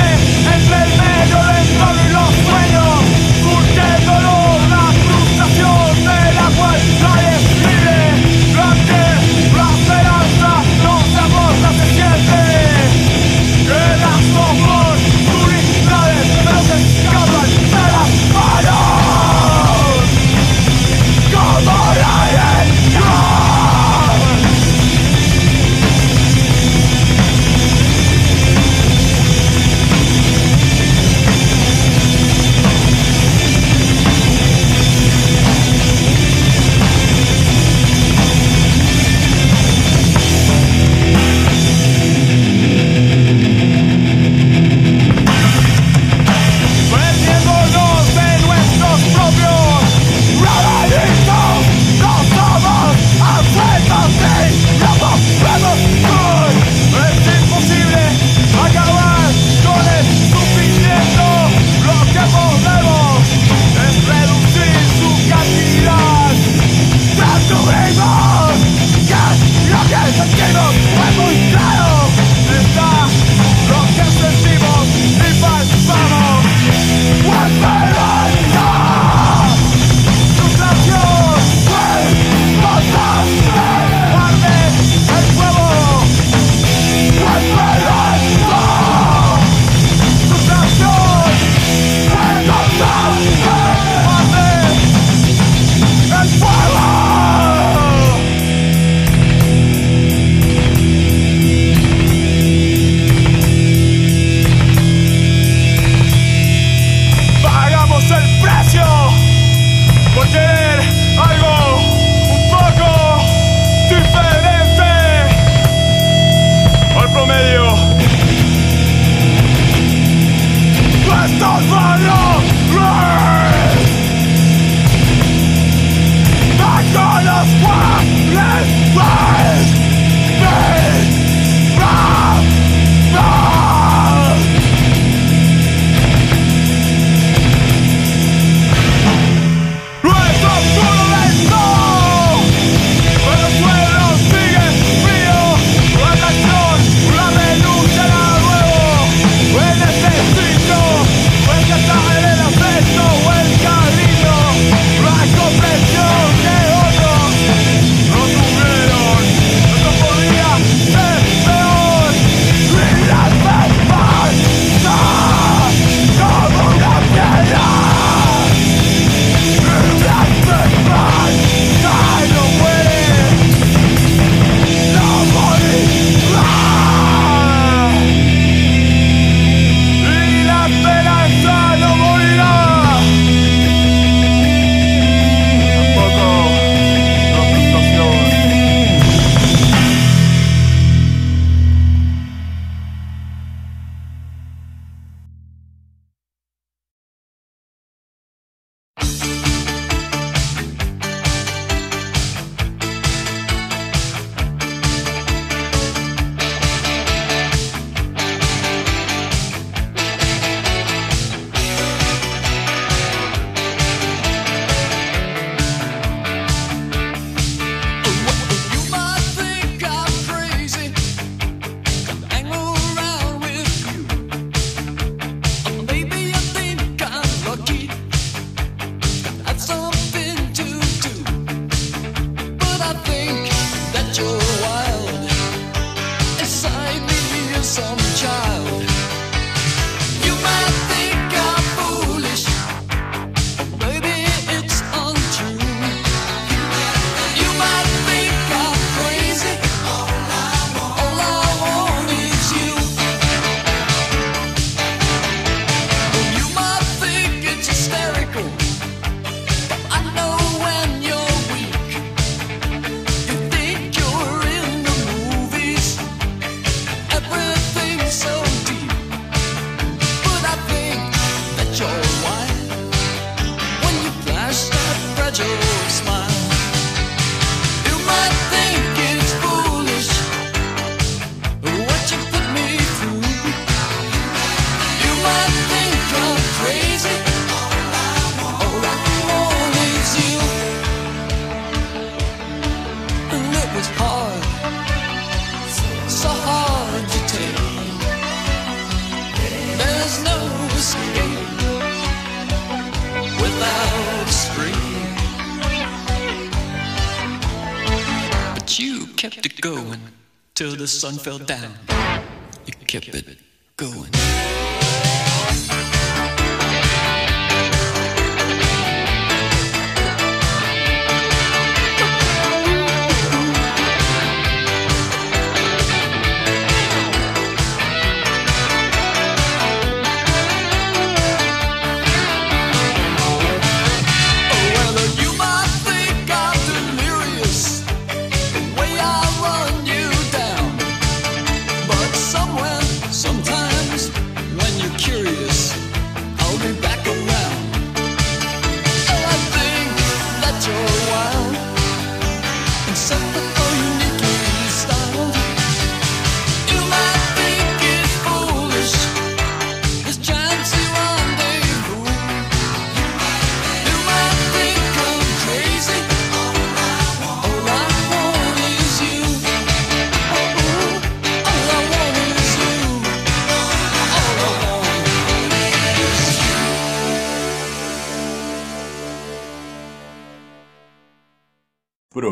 Sun fell down.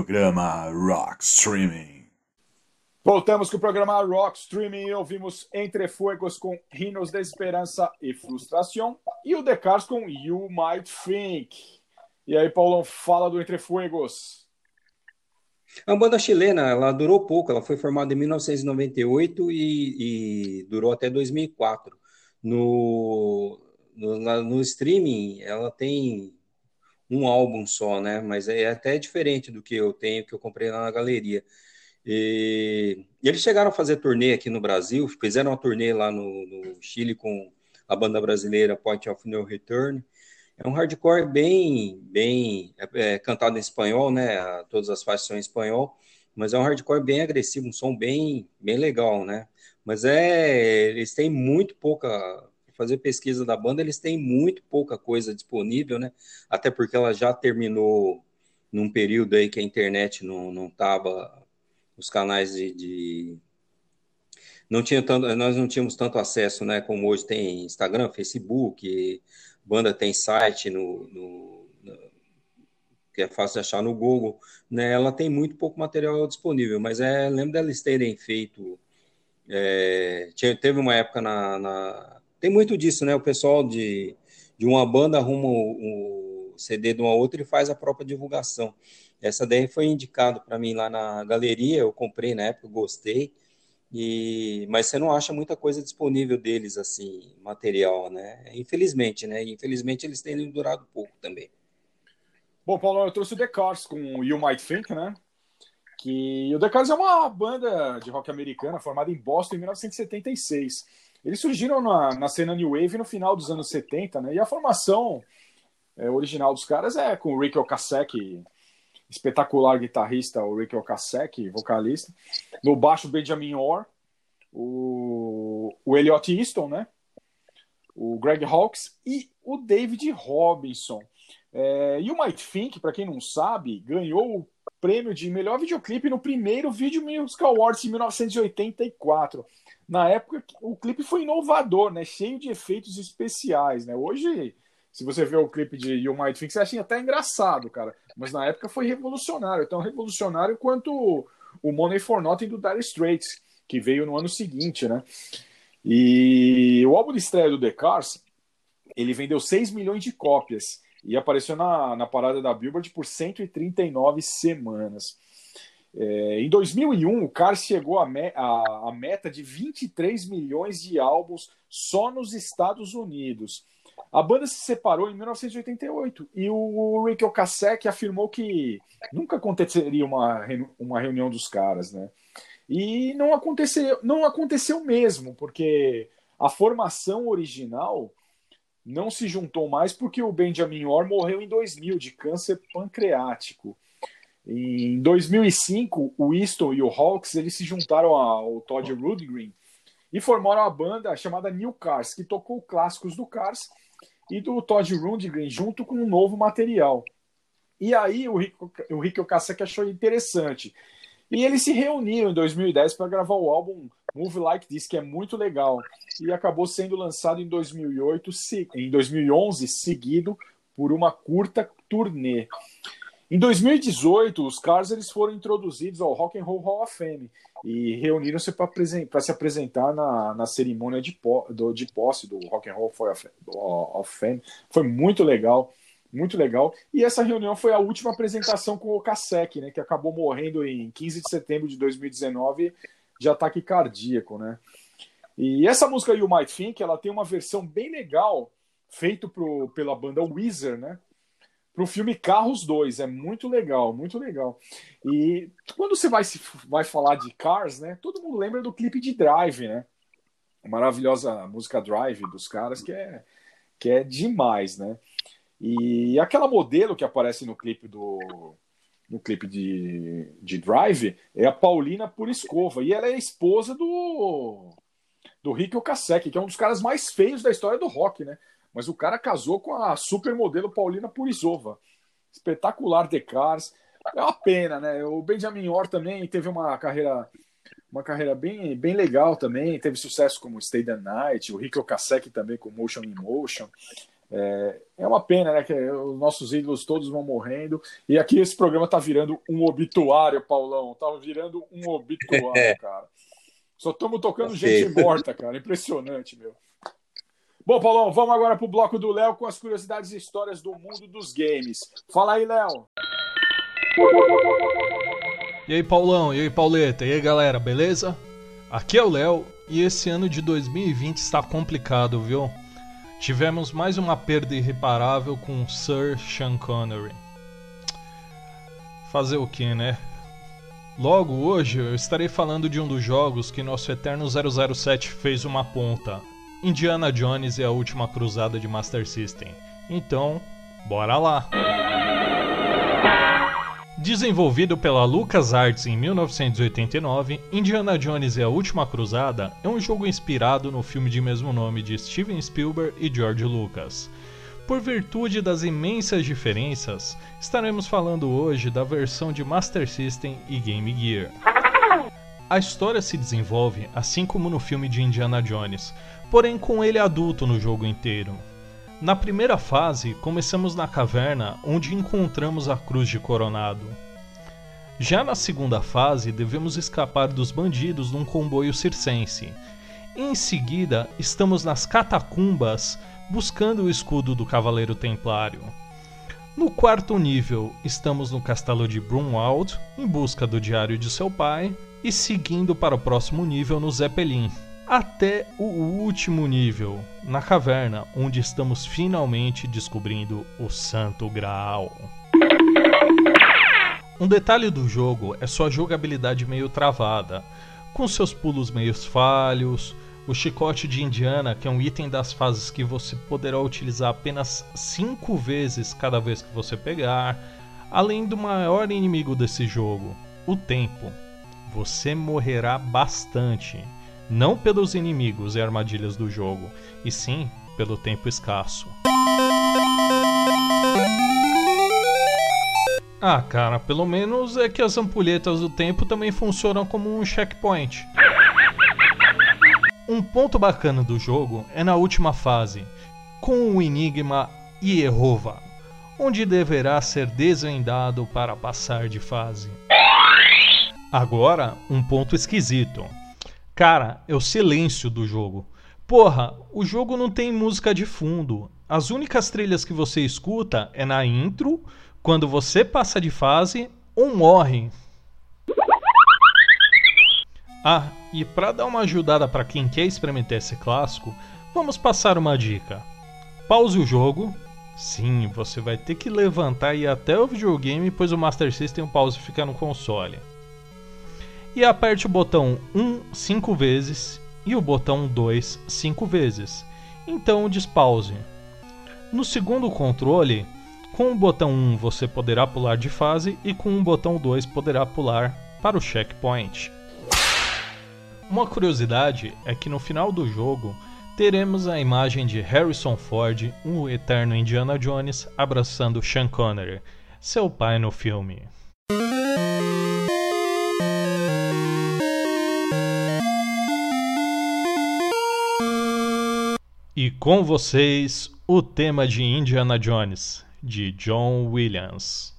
Programa Rock Streaming. Voltamos com o programa Rock Streaming e ouvimos Entre Fuegos com Rinos de Esperança e Frustração e o The Cars com You Might Think. E aí, Paulão, fala do Entre Fuegos. É uma banda chilena, ela durou pouco, ela foi formada em 1998 e, e durou até 2004. No, no, no streaming, ela tem um álbum só, né? Mas é até diferente do que eu tenho, que eu comprei lá na galeria. E, e eles chegaram a fazer turnê aqui no Brasil, fizeram uma turnê lá no, no Chile com a banda brasileira Point of No Return. É um hardcore bem, bem é, é, cantado em espanhol, né? Todas as faixas são em espanhol, mas é um hardcore bem agressivo, um som bem, bem legal, né? Mas é, eles têm muito pouca, fazer pesquisa da banda, eles têm muito pouca coisa disponível, né? Até porque ela já terminou num período aí que a internet não, não tava, os canais de, de não tinha tanto, nós não tínhamos tanto acesso, né, como hoje tem Instagram, Facebook, banda tem site no, no- que é fácil achar no Google, né? Ela tem muito pouco material disponível, mas é, lembro deles terem feito, é, teve uma época na, na- tem muito disso, né? O pessoal de, de uma banda arruma o, o CD de uma outra e faz a própria divulgação. Essa daí foi indicado para mim lá na galeria, eu comprei na época, gostei. E, mas você não acha muita coisa disponível deles, assim, material, né? Infelizmente, né? Infelizmente eles têm durado pouco também. Bom, Paulão, eu trouxe o The Cars com You Might Think, né? Que o The Cars é uma banda de rock americana formada em Boston em 1976. Eles surgiram na, na cena New Wave no final dos anos 70, né? E a formação é, original dos caras é com o Rick Ocasek, espetacular guitarrista, o Rick Ocasek, vocalista. No baixo, Benjamin Orr, o, o Elliot Easton, né? O Greg Hawkes e o David Robinson. É, e o Might Think, para quem não sabe, ganhou o prêmio de melhor videoclipe no primeiro Video Music Awards em 1984. Na época, o clipe foi inovador, né? Cheio de efeitos especiais, né? Hoje, se você vê o clipe de You Might Think, você acha até engraçado, cara. Mas na época foi revolucionário, tão revolucionário quanto o Money for Nothing do Dire Straits, que veio no ano seguinte, né? E o álbum de estreia do The Cars, ele vendeu 6 milhões de cópias e apareceu na, na parada da Billboard por 139 semanas. É, em 2001, o Cars chegou à me, meta de 23 milhões de álbuns só nos Estados Unidos. A banda se separou em 1988 e o Rick Ocasek afirmou que nunca aconteceria uma, uma reunião dos caras, né? E não aconteceu, não aconteceu mesmo, porque a formação original não se juntou mais porque o Benjamin Orr morreu em 2000 de câncer pancreático. Em 2005, o Easton e o Hawks eles se juntaram ao Todd Rundgren e formaram a banda chamada New Cars, que tocou clássicos do Cars e do Todd Rundgren junto com um novo material. E aí o Rick, o Rick Ocasek achou interessante. E eles se reuniram em 2010 para gravar o álbum Move Like This, que é muito legal. E acabou sendo lançado em 2008, se- em 2011, seguido por uma curta turnê. Em 2018, os Cars eles foram introduzidos ao Rock and Roll Hall of Fame e reuniram-se para se apresentar na, na cerimônia de, po, do, de posse do Rock and Roll Hall of Fame. Foi muito legal, muito legal. E essa reunião foi a última apresentação com o Kasek, né, que acabou morrendo em 15 de setembro de 2019 de ataque cardíaco, né? E essa música You Might Think, ela tem uma versão bem legal feito pro, pela banda Weezer, né? Pro filme Carros 2, é muito legal, muito legal. E quando você vai, se- vai falar de Cars, né? Todo mundo lembra do clipe de Drive, né? A maravilhosa música Drive dos caras, que é, que é demais, né? E aquela modelo que aparece no clipe do no clipe de, de Drive é a Paulina Puriscova e ela é esposa do do Rick Ocasek, que é um dos caras mais feios da história do rock, né? Mas o cara casou com a supermodelo Paulina Purisova. Espetacular The Cars. É uma pena, né? O Benjamin Orr também teve uma carreira uma carreira bem, bem legal também, teve sucesso como Stay the Night, o Rick Ocasek também com Motion in Motion. É, é uma pena, né? Que os nossos ídolos todos vão morrendo. E aqui esse programa tá virando um obituário, Paulão. Tá virando um obituário, cara. Só estamos tocando gente morta, cara. Impressionante, meu. Bom, Paulão, vamos agora pro bloco do Léo com as curiosidades e histórias do mundo dos games. Fala aí, Léo. E aí, Paulão, e aí, Pauleta, e aí, galera, beleza? Aqui é o Léo e esse ano de 2020 está complicado, viu? Tivemos mais uma perda irreparável com Sir Sean Connery. Fazer o que, né? Logo hoje eu estarei falando de um dos jogos que nosso eterno 007 fez uma ponta: Indiana Jones e a Última Cruzada de Master System. Então, bora lá! Desenvolvido pela LucasArts em 1989, Indiana Jones e a Última Cruzada é um jogo inspirado no filme de mesmo nome de Steven Spielberg e George Lucas. Por virtude das imensas diferenças, estaremos falando hoje da versão de Master System e Game Gear. A história se desenvolve assim como no filme de Indiana Jones, porém com ele adulto no jogo inteiro. Na primeira fase, começamos na caverna onde encontramos a Cruz de Coronado. Já na segunda fase, devemos escapar dos bandidos num comboio circense. Em seguida, estamos nas catacumbas buscando o escudo do Cavaleiro Templário. No quarto nível, estamos no castelo de Brunwald em busca do diário de seu pai e seguindo para o próximo nível no Zeppelin, até o último nível, na caverna, onde estamos finalmente descobrindo o Santo Graal. Um detalhe do jogo é sua jogabilidade meio travada, com seus pulos meio falhos, o chicote de Indiana, que é um item das fases que você poderá utilizar apenas 5 vezes cada vez que você pegar, além do maior inimigo desse jogo, o tempo. Você morrerá bastante, não pelos inimigos e armadilhas do jogo, e sim pelo tempo escasso. Ah, cara, pelo menos é que as ampulhetas do tempo também funcionam como um checkpoint. Um ponto bacana do jogo é na última fase, com o enigma Iehova, onde deverá ser desvendado para passar de fase. Agora, um ponto esquisito. Cara, é o silêncio do jogo. Porra, o jogo não tem música de fundo. As únicas trilhas que você escuta é na intro, quando você passa de fase ou morre. Ah, e para dar uma ajudada para quem quer experimentar esse clássico, vamos passar uma dica. Pause o jogo. Sim, você vai ter que levantar e ir até o videogame, pois o Master System pause fica no console. E aperte o botão 1 5 vezes e o botão 2 5 vezes. Então despause. No segundo controle, com o botão 1 você poderá pular de fase e com o botão 2 poderá pular para o checkpoint. Uma curiosidade é que no final do jogo teremos a imagem de Harrison Ford, o eterno Indiana Jones, abraçando Sean Connery, seu pai no filme. E com vocês, o tema de Indiana Jones, de John Williams.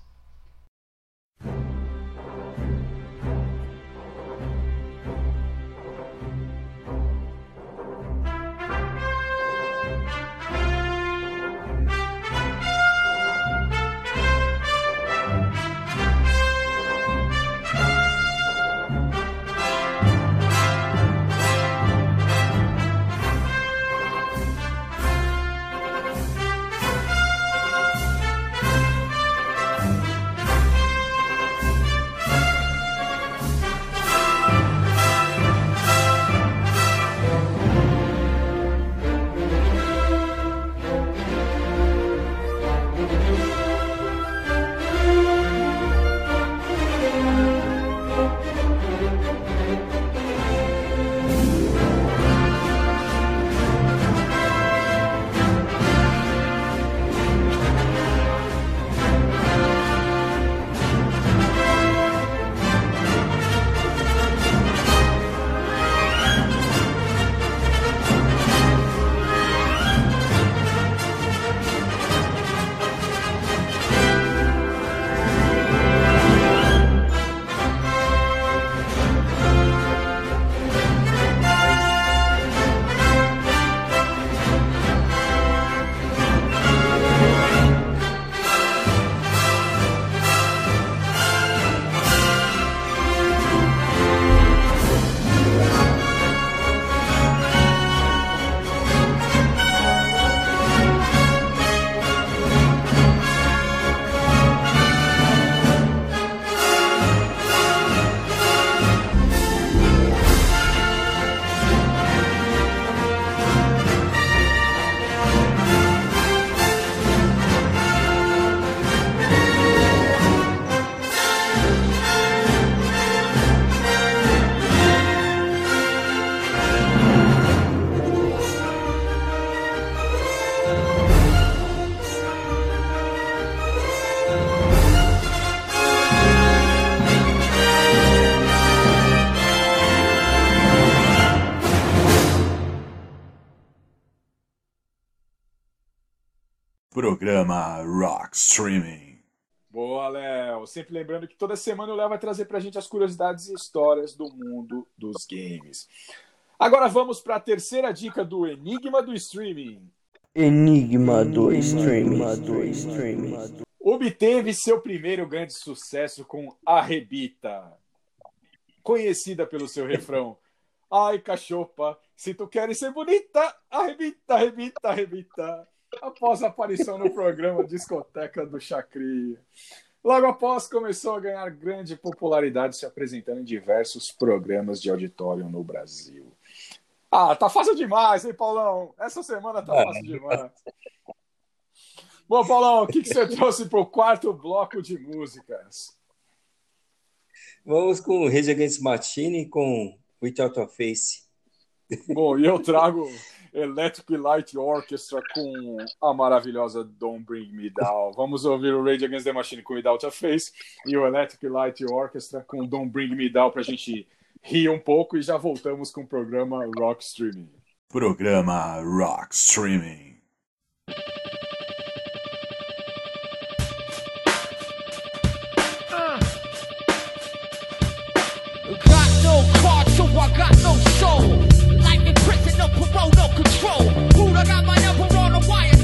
Sempre lembrando que toda semana o Léo vai trazer pra gente as curiosidades e histórias do mundo dos games. Agora vamos para a terceira dica do Enigma do Streaming. Enigma do streaming. do streaming. Obteve seu primeiro grande sucesso com Arrebita. Conhecida pelo seu refrão. Ai, cachopa, se tu queres ser bonita, arrebita, arrebita, arrebita. Após a aparição no programa Discoteca do Chacria. Logo após, começou a ganhar grande popularidade se apresentando em diversos programas de auditório no Brasil. Ah, tá fácil demais, hein, Paulão? Essa semana tá fácil demais. Bom, Paulão, o que, que você trouxe pro quarto bloco de músicas? Vamos com Rage Against Machine com Without a Face. Bom, e eu trago Electric Light Orchestra com a maravilhosa Don't Bring Me Down. Vamos ouvir o Rage Against the Machine com Without a Face e o Electric Light Orchestra com Don't Bring Me Down pra gente rir um pouco e já voltamos com o programa Rock Streaming. Programa Rock Streaming. Got no card, so I got no soul. Life in prison, no parole, no control. Who'd I got my number on a wiretap?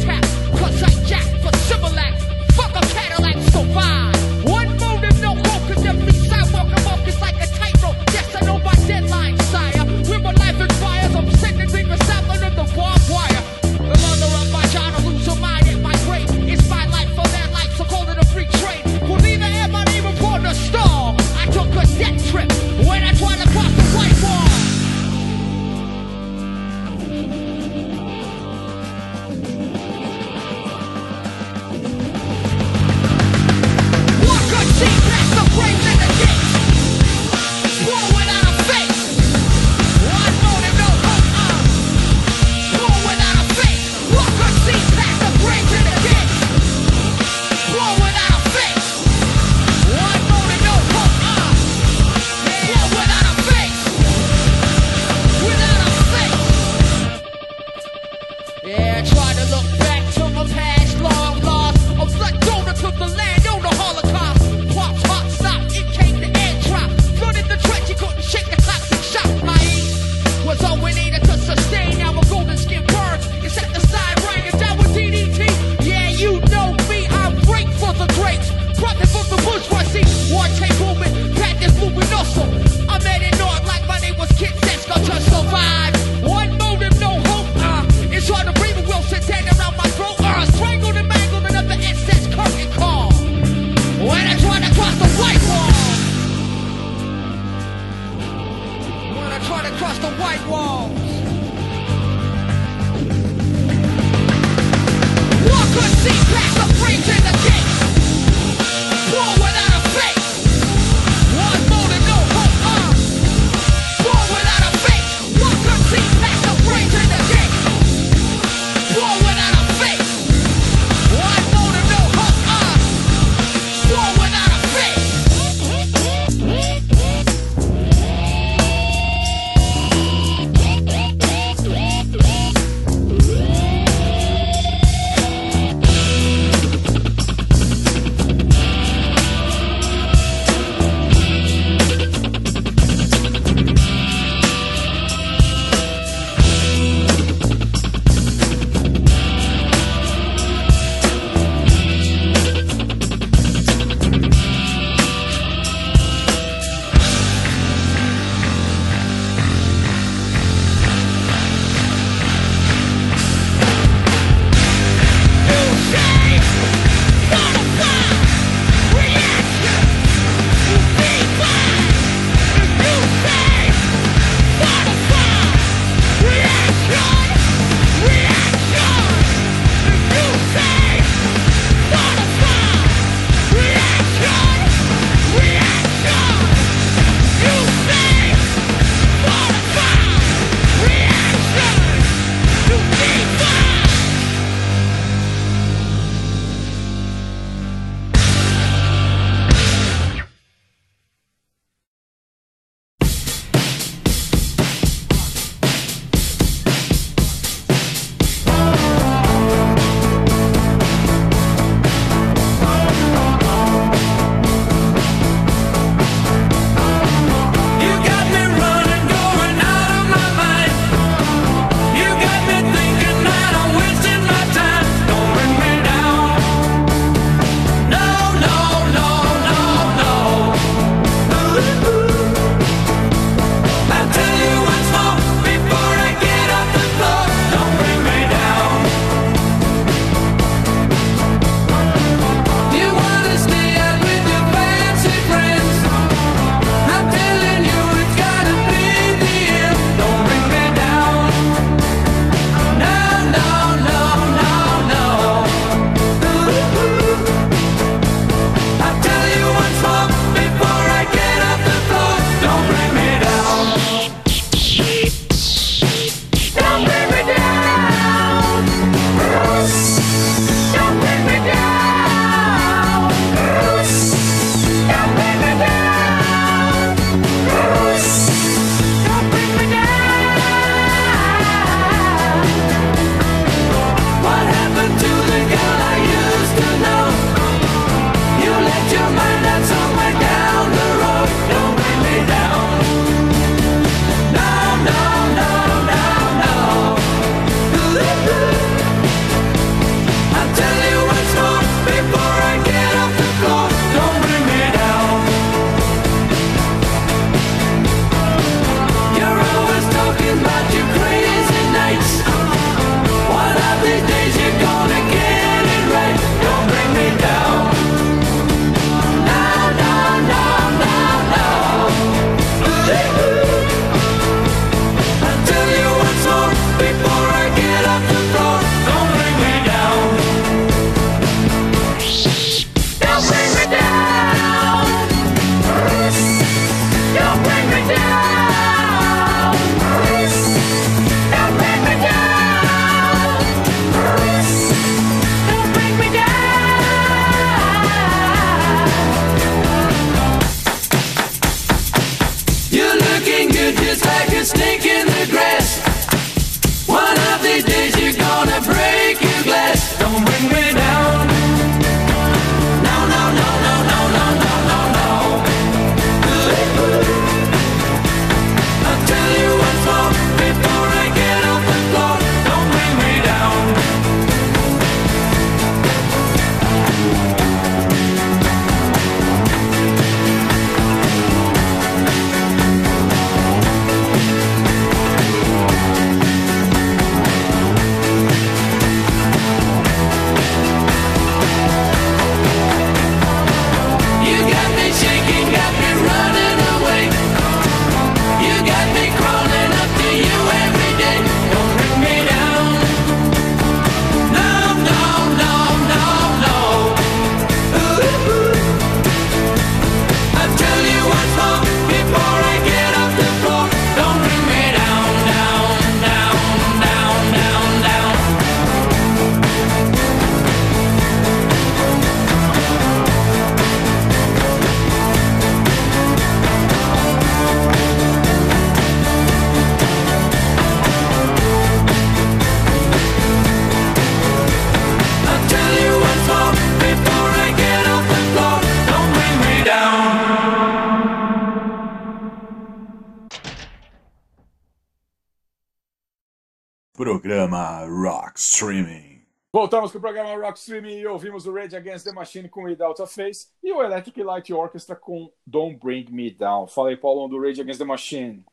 Voltamos com o programa Rock Streaming e ouvimos o Rage Against the Machine com Without a Face e o Electric Light Orchestra com Don't Bring Me Down. Fala aí, Paulo, do Rage Against the Machine.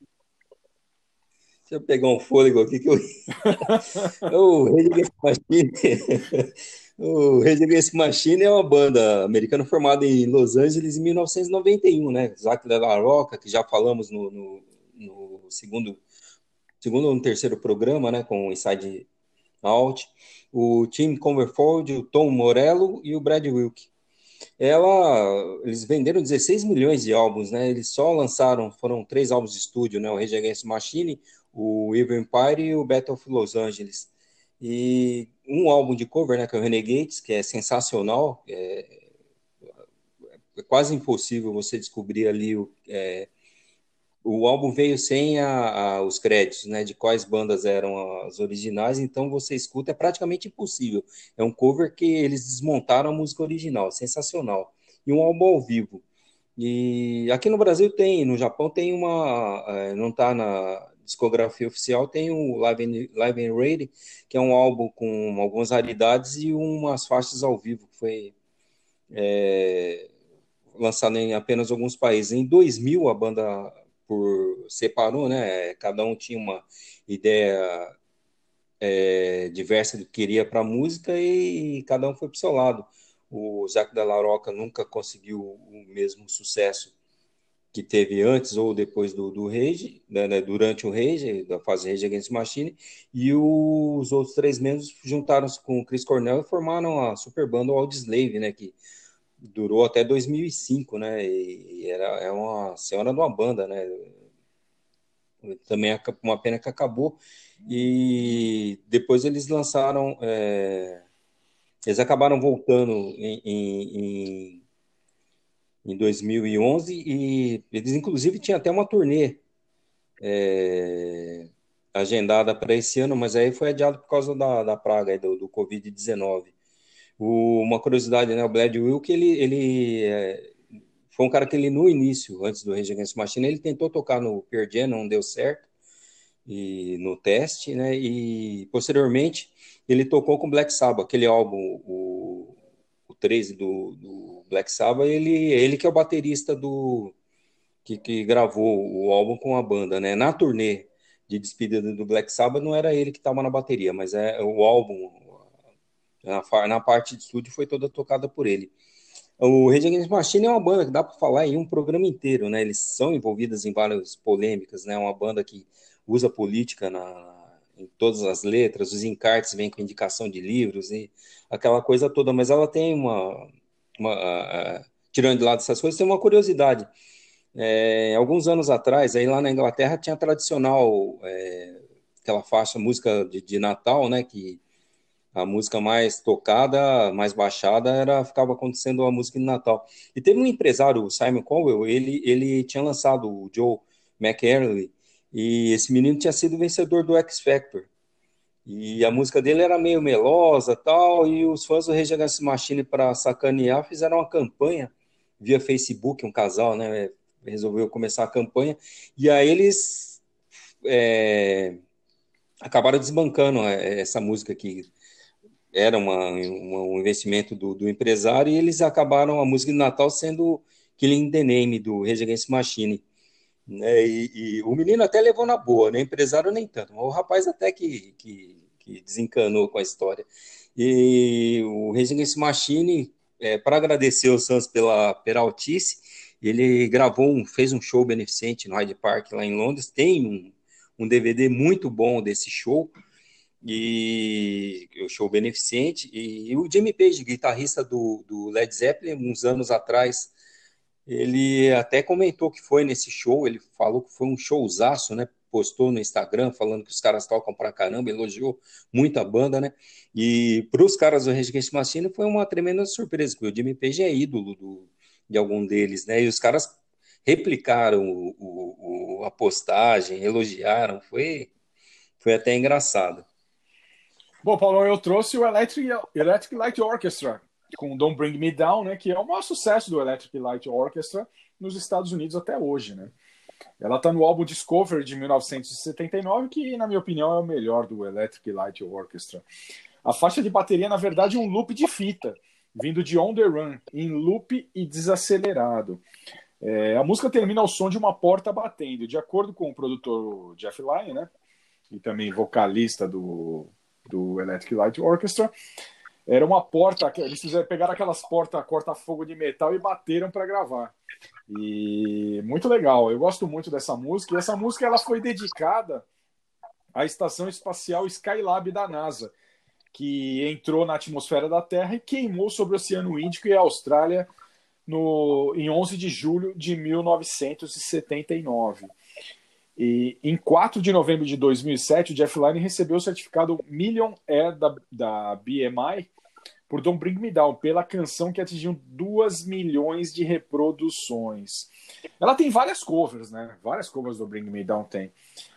Deixa eu pegar um fôlego aqui que eu. o Rage Against the Machine. o Rage Against the Machine é uma banda americana formada em Los Angeles em 1991, né? Zac de la Roca, que já falamos no, no, no segundo, segundo ou no terceiro programa, né? Com o Inside Out. O Tim Comerford, o Tom Morello e o Brad Wilk. Ela, eles venderam 16 milhões de álbuns, né? Eles só lançaram, foram três álbuns de estúdio, né? O Rage Against Machine, o Evil Empire e o Battle of Los Angeles. E um álbum de cover, né, que é o Renegades, que é sensacional, é, é quase impossível você descobrir ali o, é, o álbum veio sem a, a, os créditos, né, de quais bandas eram as originais, então você escuta, é praticamente impossível. É um cover que eles desmontaram a música original, sensacional. E um álbum ao vivo. E aqui no Brasil tem, no Japão tem uma, é, não está na discografia oficial, tem o Live and, Live and Ready, que é um álbum com algumas raridades e umas faixas ao vivo, que foi é, lançado em apenas alguns países. Em 2000, a banda por separou, né? Cada um tinha uma ideia é, diversa do que queria para a música e, cada um foi para o seu lado. O Zac da Laroca nunca conseguiu o mesmo sucesso que teve antes ou depois do, do Rage, né, né durante o Rage, da fase Rage Against Machine, e os outros três membros juntaram-se com o Chris Cornell e formaram a super banda Audioslave, né, que durou até 2005, né? E era é uma senhora de uma banda, né? Também é uma pena que acabou. E depois eles lançaram, é... eles acabaram voltando em, em, em 2011 e eles inclusive tinham até uma turnê é... agendada para esse ano, mas aí foi adiado por causa da, da praga do, do Covid-19. O, uma curiosidade, né? O Brad Wilk, ele, ele é, foi um cara que ele, no início, antes do Rage Against Machine, ele tentou tocar no Pearl Jam, não deu certo, e no teste, né? E posteriormente ele tocou com Black Sabbath, aquele álbum, o, o 13 do, do Black Sabbath, ele, ele que é o baterista do que, que gravou o álbum com a banda, né? Na turnê de despedida do Black Sabbath não era ele que estava na bateria, mas é o álbum, na, na parte de estúdio foi toda tocada por ele. O Rage Against Machine é uma banda que dá para falar em um programa inteiro, né? Eles são envolvidos em várias polêmicas, né? Uma banda que usa política na, em todas as letras, os encartes vêm com indicação de livros e aquela coisa toda, mas ela tem uma, uma tirando de lado essas coisas, tem uma curiosidade. É, alguns anos atrás, aí lá na Inglaterra tinha a tradicional é, aquela faixa música de, de Natal, né? Que a música mais tocada, mais baixada, era ficava acontecendo a música de Natal. E teve um empresário, o Simon Cowell, ele, ele tinha lançado o Joe McEarley, e esse menino tinha sido vencedor do X Factor. E a música dele era meio melosa tal, e os fãs do Rage Machine, para sacanear, fizeram uma campanha via Facebook, um casal, né, resolveu começar a campanha, e aí eles é, acabaram desbancando é, essa música que era uma, uma, um investimento do, do, empresário, e eles acabaram a música de Natal sendo Killing the Name, do Against Machine. Né? E, e, o menino até levou na boa, né? empresário nem tanto, o rapaz até que, que, que desencanou com a história. E o Against Machine, é, para agradecer o Santos pela peraltice, ele gravou, um, fez um show beneficente no Hyde Park lá em Londres, tem um, um DVD muito bom desse show, e o show beneficente e, e, o Jimmy Page, guitarrista do, do, Led Zeppelin, uns anos atrás, ele até comentou que foi nesse show, ele falou que foi um showzaço, né? Postou no Instagram falando que os caras tocam pra caramba, elogiou muito a banda, né? E para os caras do Rage Against Machine foi uma tremenda surpresa, porque o Jimmy Page é ídolo do, de algum deles, né? E os caras replicaram o, o, a postagem, elogiaram, foi, foi até engraçado. Bom, Paulo, eu trouxe o Electric, Electric Light Orchestra com Don't Bring Me Down, né, que é o maior sucesso do Electric Light Orchestra nos Estados Unidos até hoje, né? Ela está no álbum Discovery de 1979, que, na minha opinião, é o melhor do Electric Light Orchestra. A faixa de bateria, na verdade, é um loop de fita, vindo de On The Run, em loop e desacelerado. É, a música termina ao som de uma porta batendo. De acordo com o produtor Jeff Lynne, né, e também vocalista do, do Electric Light Orchestra, era uma porta, eles fizeram, pegaram aquelas portas corta-fogo de metal e bateram para gravar. E muito legal, eu gosto muito dessa música. E essa música ela foi dedicada à Estação Espacial Skylab da NASA, que entrou na atmosfera da Terra e queimou sobre o Oceano Índico e a Austrália no, em 11 de julho de 1979. E em 4 de novembro de 2007, o Jeff Lynne recebeu o certificado Million Air da, da BMI por Don't Bring Me Down, pela canção que atingiu 2 milhões de reproduções. Ela tem várias covers, né? Várias covers do Bring Me Down tem.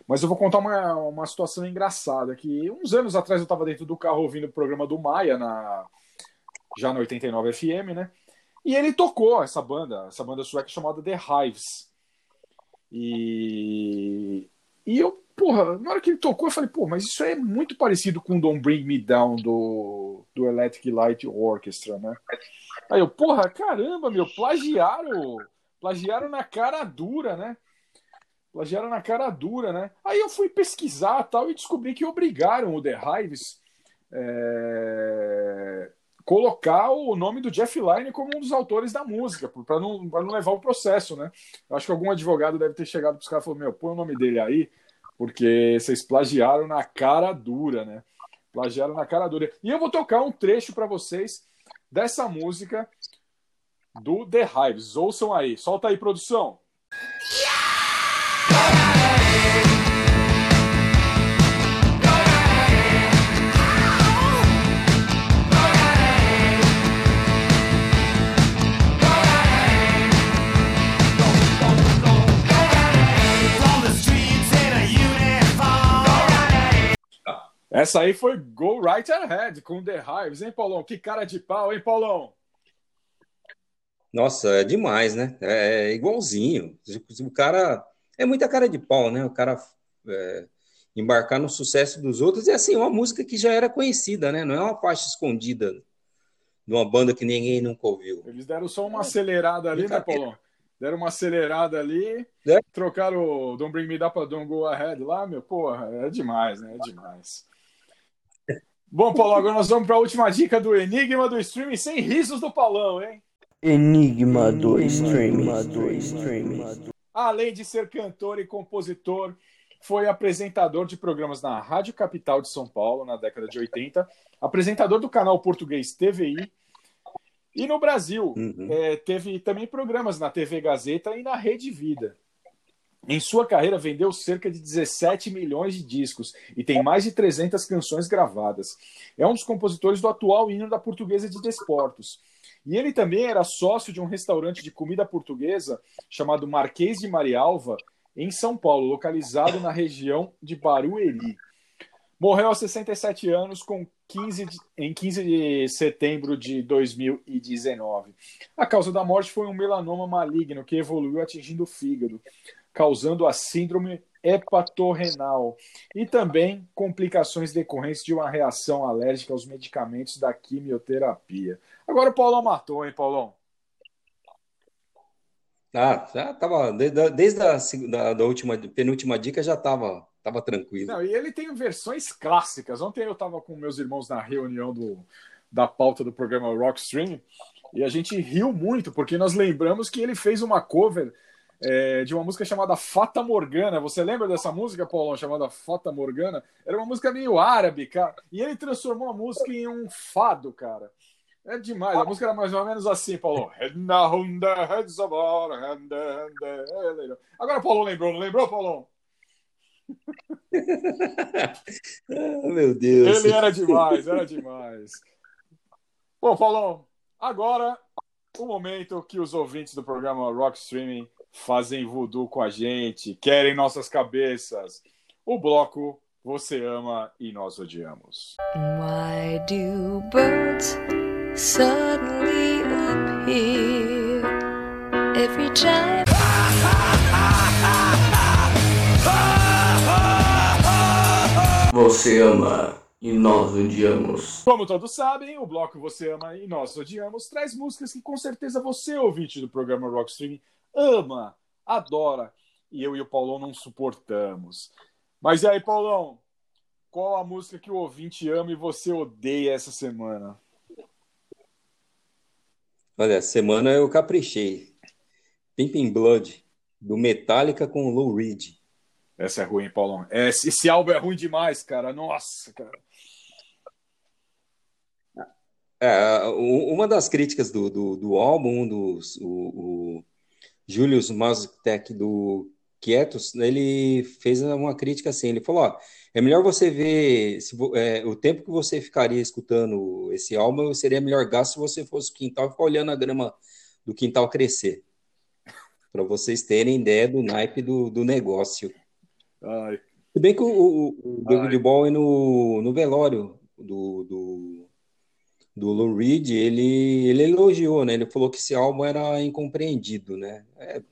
Mas eu vou contar uma, uma situação engraçada, que uns anos atrás eu estava dentro do carro ouvindo o programa do Maia, na, já na 89 FM, né? E ele tocou essa banda, essa banda sueca chamada The Hives. E, e eu, porra, na hora que ele tocou, eu falei, pô, mas isso é muito parecido com Don't Bring Me Down do, do Electric Light Orchestra, né? Aí eu, porra, caramba, meu, plagiaram, plagiaram na cara dura, né? Plagiaram na cara dura, né? Aí eu fui pesquisar tal e descobri que obrigaram o The Hives é, colocar o nome do Jeff Lynne como um dos autores da música, para não, não levar o processo, né? Eu acho que algum advogado deve ter chegado para os caras e falou: Meu, põe o nome dele aí, porque vocês plagiaram na cara dura, né? Plagiaram na cara dura. E eu vou tocar um trecho para vocês dessa música do The Hives. Ouçam aí, solta aí, produção. Essa aí foi Go Right Ahead com The Hives, hein, Paulão? Que cara de pau, hein, Paulão? Nossa, é demais, né? É igualzinho. O cara é muita cara de pau, né? O cara é, embarcar no sucesso dos outros. E assim, uma música que já era conhecida, né? Não é uma faixa escondida de uma banda que ninguém nunca ouviu. Eles deram só uma acelerada ali, né. Paulão? Deram uma acelerada ali, É. trocaram o Don't Bring Me Down pra Don't Go Ahead lá, meu, porra, é demais, né? É demais. Bom, Paulo, agora nós vamos para a última dica do Enigma do Streaming, sem risos do Paulão, hein? Enigma do streaming. Além de ser cantor e compositor, foi apresentador de programas na Rádio Capital de São Paulo na década de 80, apresentador do canal português TVI. E no Brasil, eh, teve também programas na TV Gazeta e na Rede Vida. Em sua carreira, vendeu cerca de 17 milhões de discos e tem mais de 300 canções gravadas. É um dos compositores do atual hino da Portuguesa de Desportos. E ele também era sócio de um restaurante de comida portuguesa chamado Marquês de Marialva, em São Paulo, localizado na região de Barueri. Morreu aos 67 anos com 15 de- em 15 de setembro de 2019. A causa da morte foi um melanoma maligno que evoluiu atingindo o fígado, causando a síndrome hepatorrenal e também complicações decorrentes de uma reação alérgica aos medicamentos da quimioterapia. Agora o Paulão matou, hein, Paulão? Ah, já tava desde, desde a da, da última penúltima dica já tava tava tranquilo. Não, e ele tem versões clássicas. Ontem eu estava com meus irmãos na reunião do, da pauta do programa Rockstream e a gente riu muito porque nós lembramos que ele fez uma cover é, de uma música chamada Fata Morgana. Você lembra dessa música, Paulão, chamada Fata Morgana? Era uma música meio árabe, cara. E ele transformou a música em um fado, cara. É demais. A música era mais ou menos assim, Paulo. Agora o Paulão lembrou, não lembrou, Paulão? Ah, meu Deus. Ele era demais, era demais. Bom, Paulão, agora o momento que os ouvintes do programa Rock Streaming fazem voodoo com a gente, querem nossas cabeças. O bloco Você Ama e Nós Odiamos. Why do birds suddenly appear every time? Você ama e nós odiamos. Como todos sabem, o bloco Você Ama e Nós Odiamos traz músicas que com certeza você, ouvinte do programa Rockstream, ama, adora, e eu e o Paulão não suportamos. Mas e aí, Paulão? Qual a música que o ouvinte ama e você odeia essa semana? Olha, semana eu caprichei. Pimpin Blood, do Metallica com o Lou Reed. Essa é ruim, Paulão. Esse, esse álbum é ruim demais, cara. Nossa, cara. É, uma das críticas do, do, do álbum, um dos, o, o Julius Mazurek do Quietos, ele fez uma crítica assim, ele falou, ó, é melhor você ver se é, o tempo que você ficaria escutando esse álbum, seria melhor gasto se você fosse no quintal e ficar olhando a grama do quintal crescer. Para vocês terem ideia do naipe do, do negócio. Ai, Se bem que o, o- o David Bowie no, no velório do, do, do Lou Reed, ele, ele elogiou, né? Ele falou que esse álbum era incompreendido, né? É,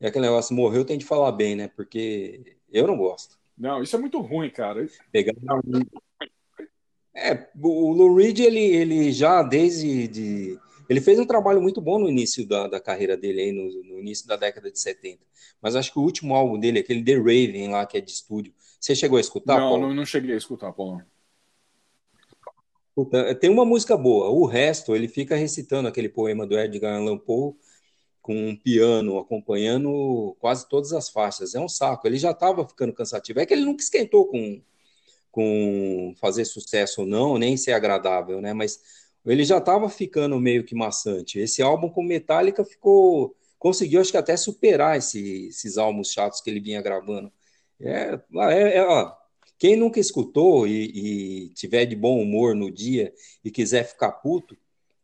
é aquele negócio, morreu tem de falar bem, né? Porque eu não gosto. não, isso é muito ruim, cara. Pegar É, o Lou Reed, ele, ele já desde de, ele fez um trabalho muito bom no início da, da carreira dele, aí, no, no início da década de 70. Mas acho que o último álbum dele, aquele The Raven lá, que é de estúdio, você chegou a escutar, não, Paulo? não, não cheguei a escutar, Paulão. Puta, Tem uma música boa. O resto, ele fica recitando aquele poema do Edgar Allan Poe com um piano acompanhando quase todas as faixas. É um saco. Ele já estava ficando cansativo. É que ele nunca esquentou com, com fazer sucesso ou não, nem ser agradável, né? Mas ele já estava ficando meio que maçante. Esse álbum com Metallica ficou, conseguiu, acho que até superar esse- esses álbuns chatos que ele vinha gravando. É, é, é, ó, quem nunca escutou e, e tiver de bom humor no dia e quiser ficar puto,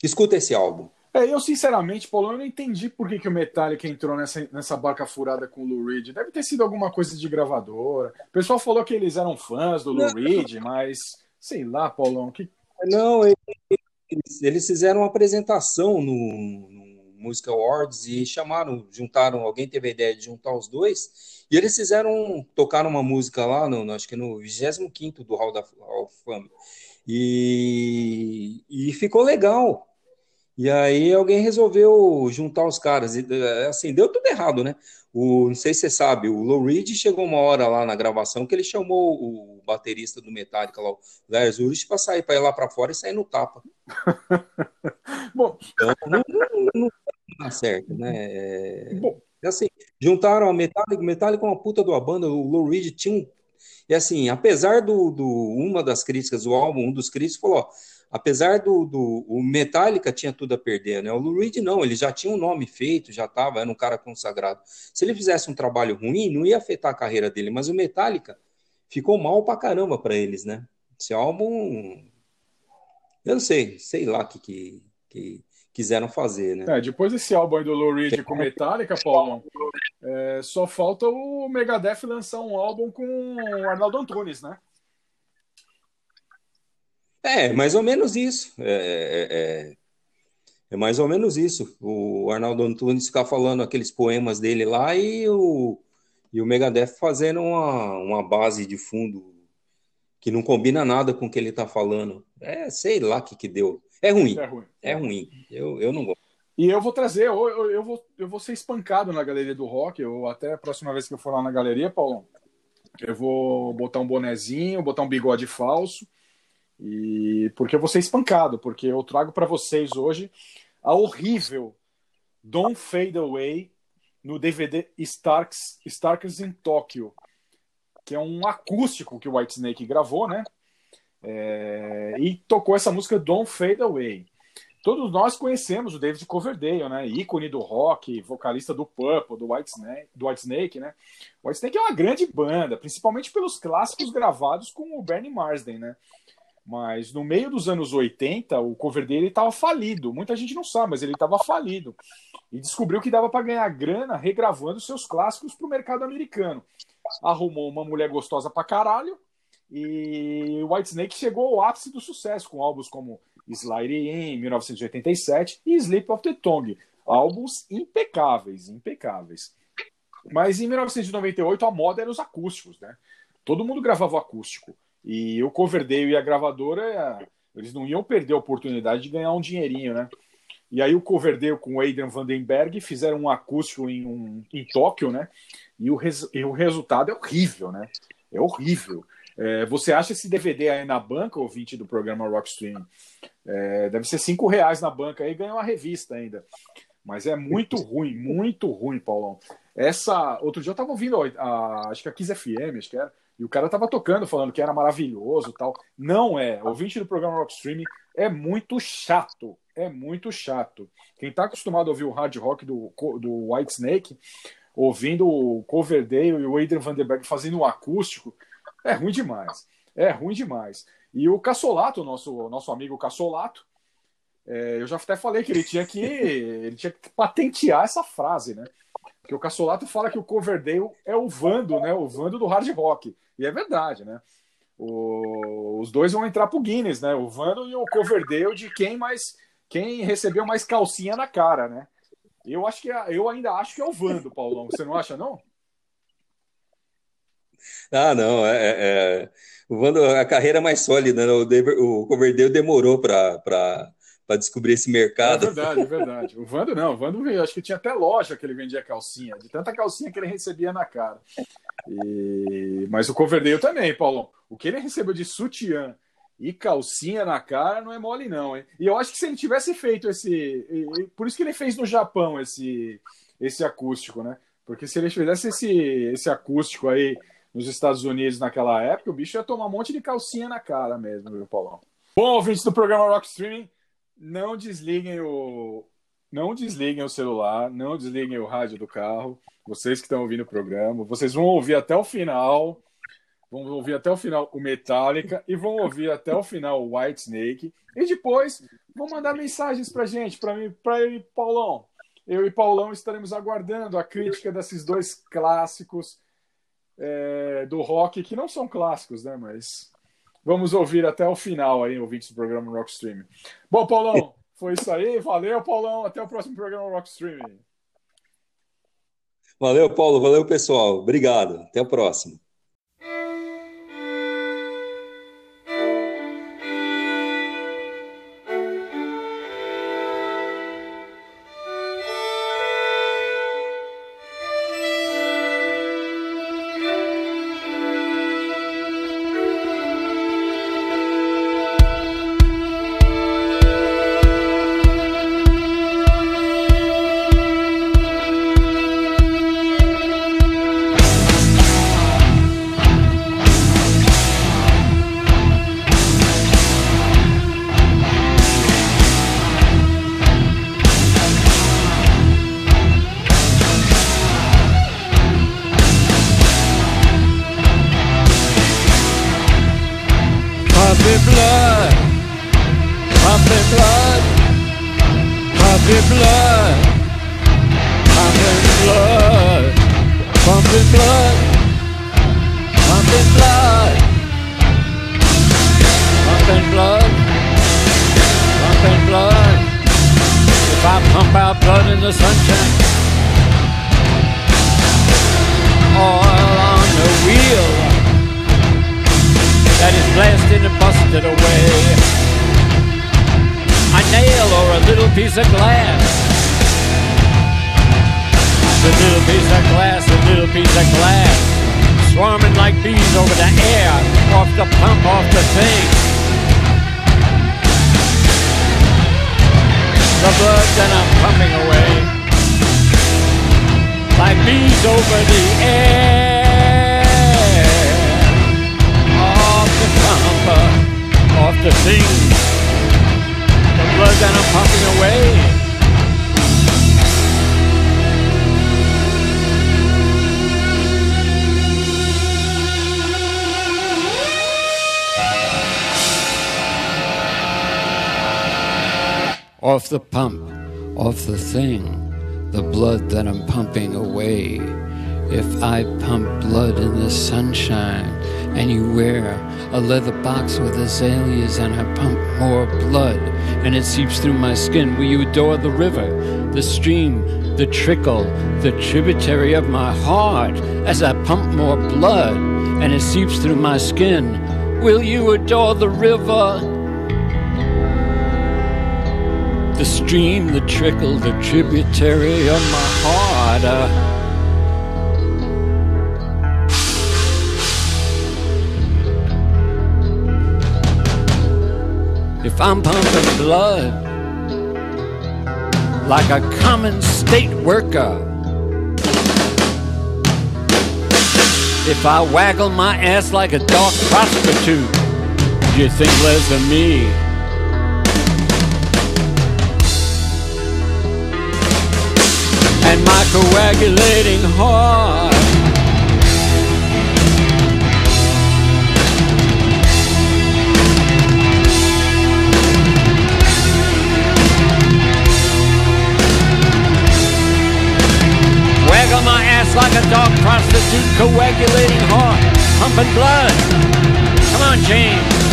escuta esse álbum. É, eu sinceramente, Paulão, eu não entendi por que, que o Metallica entrou nessa, nessa barca furada com o Lou Reed. Deve ter sido alguma coisa de gravadora. O pessoal falou que eles eram fãs do Lou Reed, mas sei lá, Paulão, que Não, eles, eles fizeram uma apresentação no Music Awards e chamaram, juntaram, alguém teve a ideia de juntar os dois, e eles fizeram, tocaram uma música lá, no, acho que no 25º do Hall da Hall Fame, e, e ficou legal. E aí alguém resolveu juntar os caras, e eh, assim, deu tudo errado, né? O, não sei se você sabe, o Lou Reed chegou uma hora lá na gravação que ele chamou o baterista do Metallica lá, o Lars Ulrich, para sair para ir lá para fora e sair no tapa. Bom, então não, não, não dá certo, né? É, Bom. assim, juntaram a Metallica, Metallica é uma puta de uma banda, o Lou Reed tinha um. E assim, apesar do, do uma das críticas do álbum, um dos críticos falou, ó, apesar do, do o Metallica tinha tudo a perder, né? O Lou Reed não, ele já tinha um nome feito, já estava, era um cara consagrado. Se ele fizesse um trabalho ruim, não ia afetar a carreira dele, mas o Metallica ficou mal pra caramba para eles, né? Esse álbum, eu não sei, sei lá que, que, que quiseram fazer, né? é, depois desse álbum aí do Lou Reed com Metallica, Paulão, é, só falta o Megadeth lançar um álbum com o Arnaldo Antunes, né? É, mais ou menos isso. É, é, é- é mais ou menos isso. O Arnaldo Antunes ficar falando aqueles poemas dele lá e o, e o Megadeth fazendo uma, uma base de fundo que não combina nada com o que ele tá falando. É, sei lá o que que deu. É ruim, É ruim. é ruim. Eu, eu não gosto. E eu vou trazer, eu, eu, eu vou, eu vou ser espancado na galeria do rock. Eu, até a próxima vez que eu for lá na galeria, Paulão, eu vou botar um bonezinho, botar um bigode falso. E porque eu vou ser espancado, porque eu trago para vocês hoje a horrível Don't Fade Away no DVD Starks, Starkers in Tokyo, que é um acústico que o Whitesnake gravou, né? É, e tocou essa música Don't Fade Away. Todos nós conhecemos o David Coverdale, né? Ícone do rock, vocalista do Purple, do Whitesnake, do Whitesnake, né? O é uma grande banda, principalmente pelos clássicos gravados com o Bernie Marsden, né? Mas no meio dos anos 80, o Coverdale estava falido. Muita gente não sabe, mas ele estava falido. E descobriu que dava para ganhar grana regravando seus clássicos para o mercado americano. Arrumou uma mulher gostosa pra caralho e o Whitesnake chegou ao ápice do sucesso com álbuns como Slide In, 1987 e Sleep of the Tongue. Álbuns impecáveis, impecáveis. Mas em 1998 a moda era os acústicos, né? Todo mundo gravava o acústico. E o Coverdale e a gravadora, eles não iam perder a oportunidade de ganhar um dinheirinho, né? E aí o Coverdale com o Adrian Vandenberg fizeram um acústico em, um, em Tóquio, né? E o, res, e o resultado é horrível, né? É horrível. É, você acha esse DVD aí na banca, ouvinte do programa Rockstream? É, deve ser cinco reais na banca aí, ganha uma revista ainda. Mas é muito ruim, muito ruim, Paulão. Essa. Outro dia eu tava ouvindo, a, acho que a Kiss FM, acho que era, e o cara tava tocando, falando que era maravilhoso tal. Não é. Ouvinte do programa Rockstream é muito chato. É muito chato. Quem tá acostumado a ouvir o hard rock do, do White Snake, ouvindo o Coverdale e o Adrian Vandenberg fazendo um acústico, é ruim demais. É ruim demais. E o Cassolato, nosso, nosso amigo Cassolato, é, eu já até falei que ele tinha que ele tinha que patentear essa frase, né? Porque o Cassolato fala que o Coverdale é o Vando, né? O Vando do hard rock. E é verdade, né? O, os dois vão entrar pro Guinness, né? O Vando e o Coverdale de quem mais quem recebeu mais calcinha na cara, né? Eu acho que é, eu ainda acho que é o Vando, Paulão. Você não acha não? Ah, não, é, é- é- o Vando, a carreira é mais sólida, né? O, Dever- o Coverdale demorou para descobrir esse É mercado. verdade, é verdade. O Vando não, o Vando veio, acho que tinha até loja que ele vendia calcinha, de tanta calcinha que ele recebia na cara. E... Mas o Coverdale também, Paulão. O que ele recebeu de sutiã e calcinha na cara não é mole, não, hein? E eu acho que se ele tivesse feito esse. Por isso que ele fez no Japão esse, esse acústico, né? Porque se ele fizesse esse, esse acústico aí nos Estados Unidos naquela época, o bicho ia tomar um monte de calcinha na cara mesmo, viu, Paulão? Bom, ouvintes do programa Rock Streaming, não desliguem o. Não desliguem o celular, não desliguem o rádio do carro. Vocês que estão ouvindo o programa, vocês vão ouvir até o final. Vão ouvir até o final o Metallica e vão ouvir até o final o White Snake. E depois vão mandar mensagens pra gente, pra mim, pra eu e Paulão. Eu e Paulão estaremos aguardando a crítica desses dois clássicos é, do rock, que não são clássicos, né? Mas vamos ouvir até o final aí, ouvintes do programa Rock Stream. Bom, Paulão, foi isso aí. Valeu, Paulão. Até o próximo programa Rock Stream. Valeu, Paulo. Valeu, pessoal. Obrigado. Até o próximo. Piece of glass. A little piece of glass, a little piece of glass. Swarming like bees over the air, off the pump, off the thing. The blood that I'm pumping away. Like bees over the air. Off the pump, off the thing. Blood that I'm pumping away. Off the pump, off the thing, the blood that I'm pumping away. If I pump blood in the sunshine and wear a leather box with azaleas and I pump more blood and it seeps through my skin, will you adore the river, the stream, the trickle, the tributary of my heart as I pump more blood and it seeps through my skin? Will you adore the river? The stream, the trickle, the tributary of my heart. Uh, if I'm pumping blood like a common state worker, if I waggle my ass like a dark prostitute, you think less of me? And my coagulating heart. Waggle my ass like a dog prostitute, coagulating heart, pumping blood. Come on, James.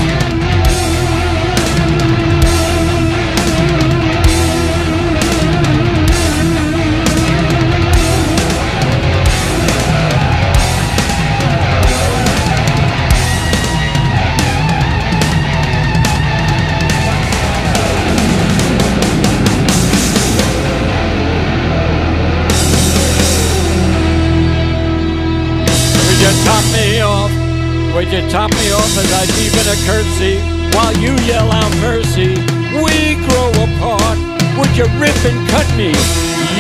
You top me off? Would you top me off as I deepen a curtsy while you yell out mercy? We grow apart. Would you rip and cut me?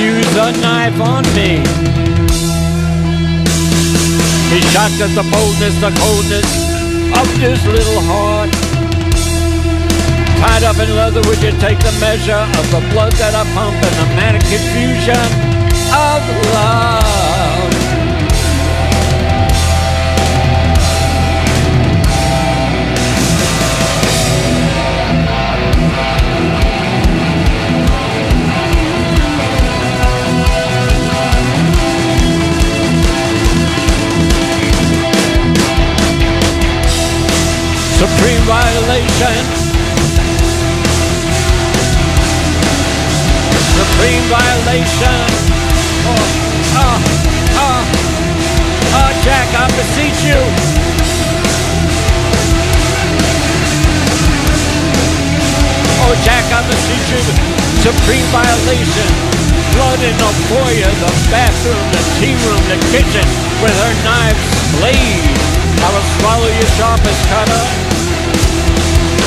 Use a knife on me. He shot at the boldness, the coldness of this little heart. Tied up in leather, would you take the measure of the blood that I pump and the manic confusion of love? Supreme violation. Supreme violation. Oh, oh, oh, oh, Jack, I beseech you. Oh, Jack, I beseech you. Supreme violation. Blood in the foyer, the bathroom, the tea room, the kitchen, with her knives blade. I will swallow your sharpest cutter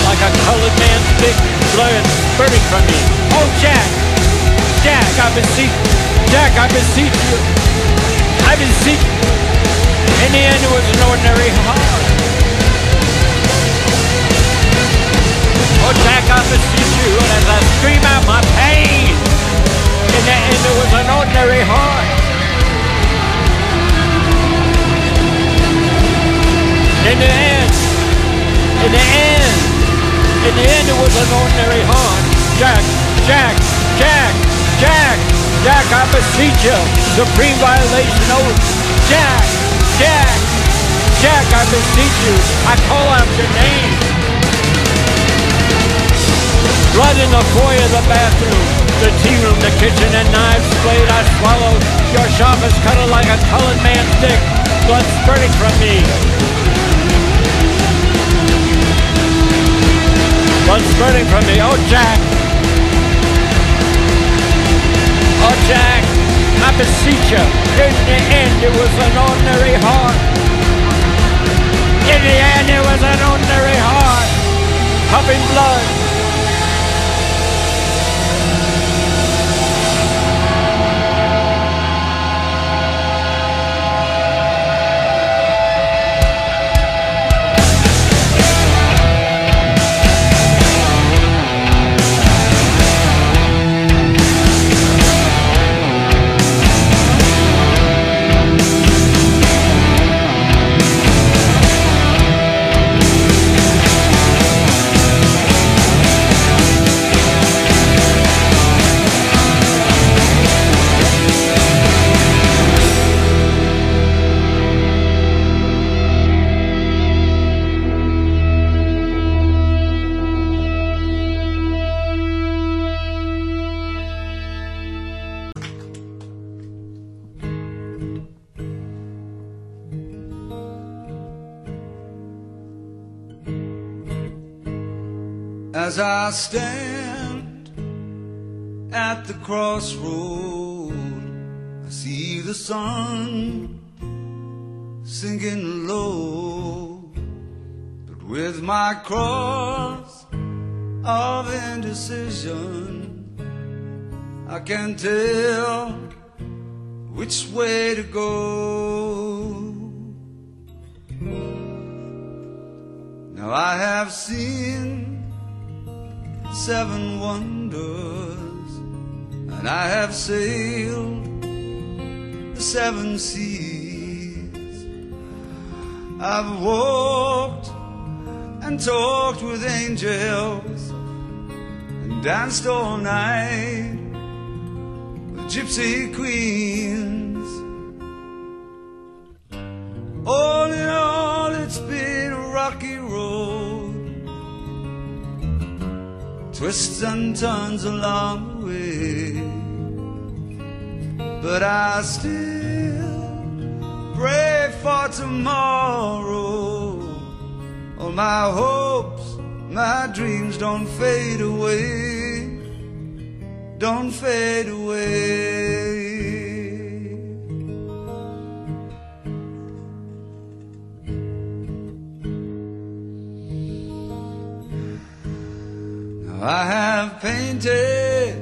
like a colored man's big blood spurting from me. Oh, Jack! Jack, I beseech Jack, I beseech you. I beseech In the end, it was an ordinary heart. Oh, Jack, I beseech you, and as I scream out my pain, in the end, it was an ordinary heart. In the end, in the end, in the end, it was an ordinary heart. Jack, Jack, Jack, Jack, Jack, I beseech you. Supreme violation. Oh, Jack, Jack, Jack, I beseech you. I call out your name. Blood in the foyer, of the bathroom, the tea room, the kitchen, and knives blade I swallowed. Your shop is cutter like a colored man's dick. Blood spurting from me. Blood spurting from me. Oh, Jack. Oh, Jack. I beseech you. In the end, it was an ordinary heart. In the end, it was an ordinary heart. Pumping blood. Can tell which way to go. Now I have seen seven wonders, and I have sailed the seven seas. I've walked and talked with angels and danced all night gypsy queens. All in all, it's been a rocky road, twists and turns along the way. But I still pray for tomorrow. All my hopes, my dreams don't fade away, don't fade away. I have painted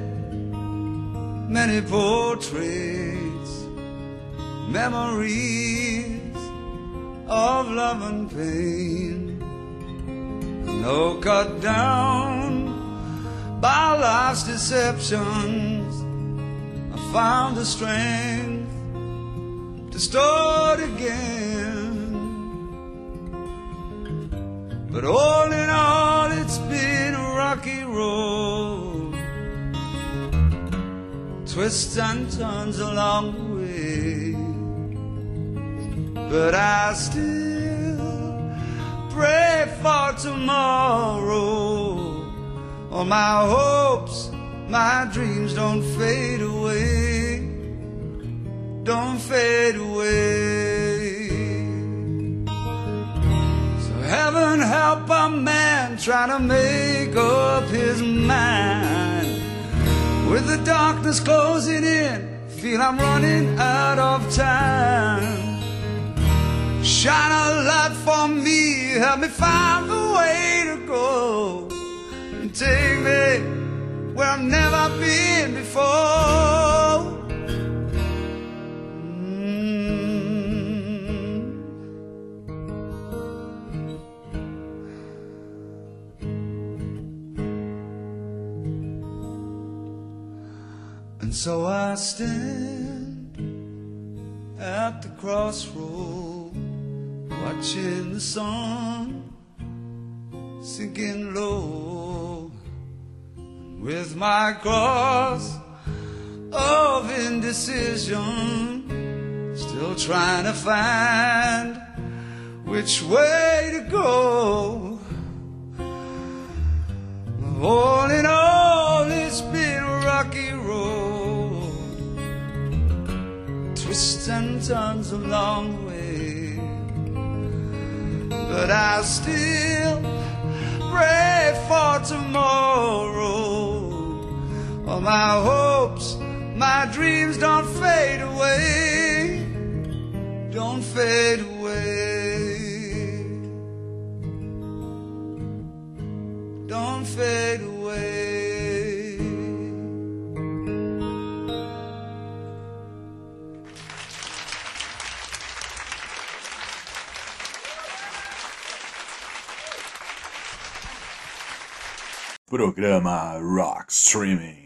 many portraits, memories of love and pain. No cut down by life's deceptions. I found the strength to start again. But all in all, it's been a rocky road. Twists and turns along the way. But I still pray for tomorrow. All my hopes, my dreams don't fade away. Don't fade away. So heaven help a man trying to make up his mind. With the darkness closing in, feel I'm running out of time. Shine a light for me, help me find the way to go. Take me where I've never been before. Mm. And so I stand at the crossroad, watching the sun sinking low. With my cross of indecision, still trying to find which way to go. All in all, it's been a rocky road, twists and turns along the way. But I still pray for tomorrow. All my hopes, my dreams don't fade away, don't fade away, don't fade away. Programa Rock Streaming.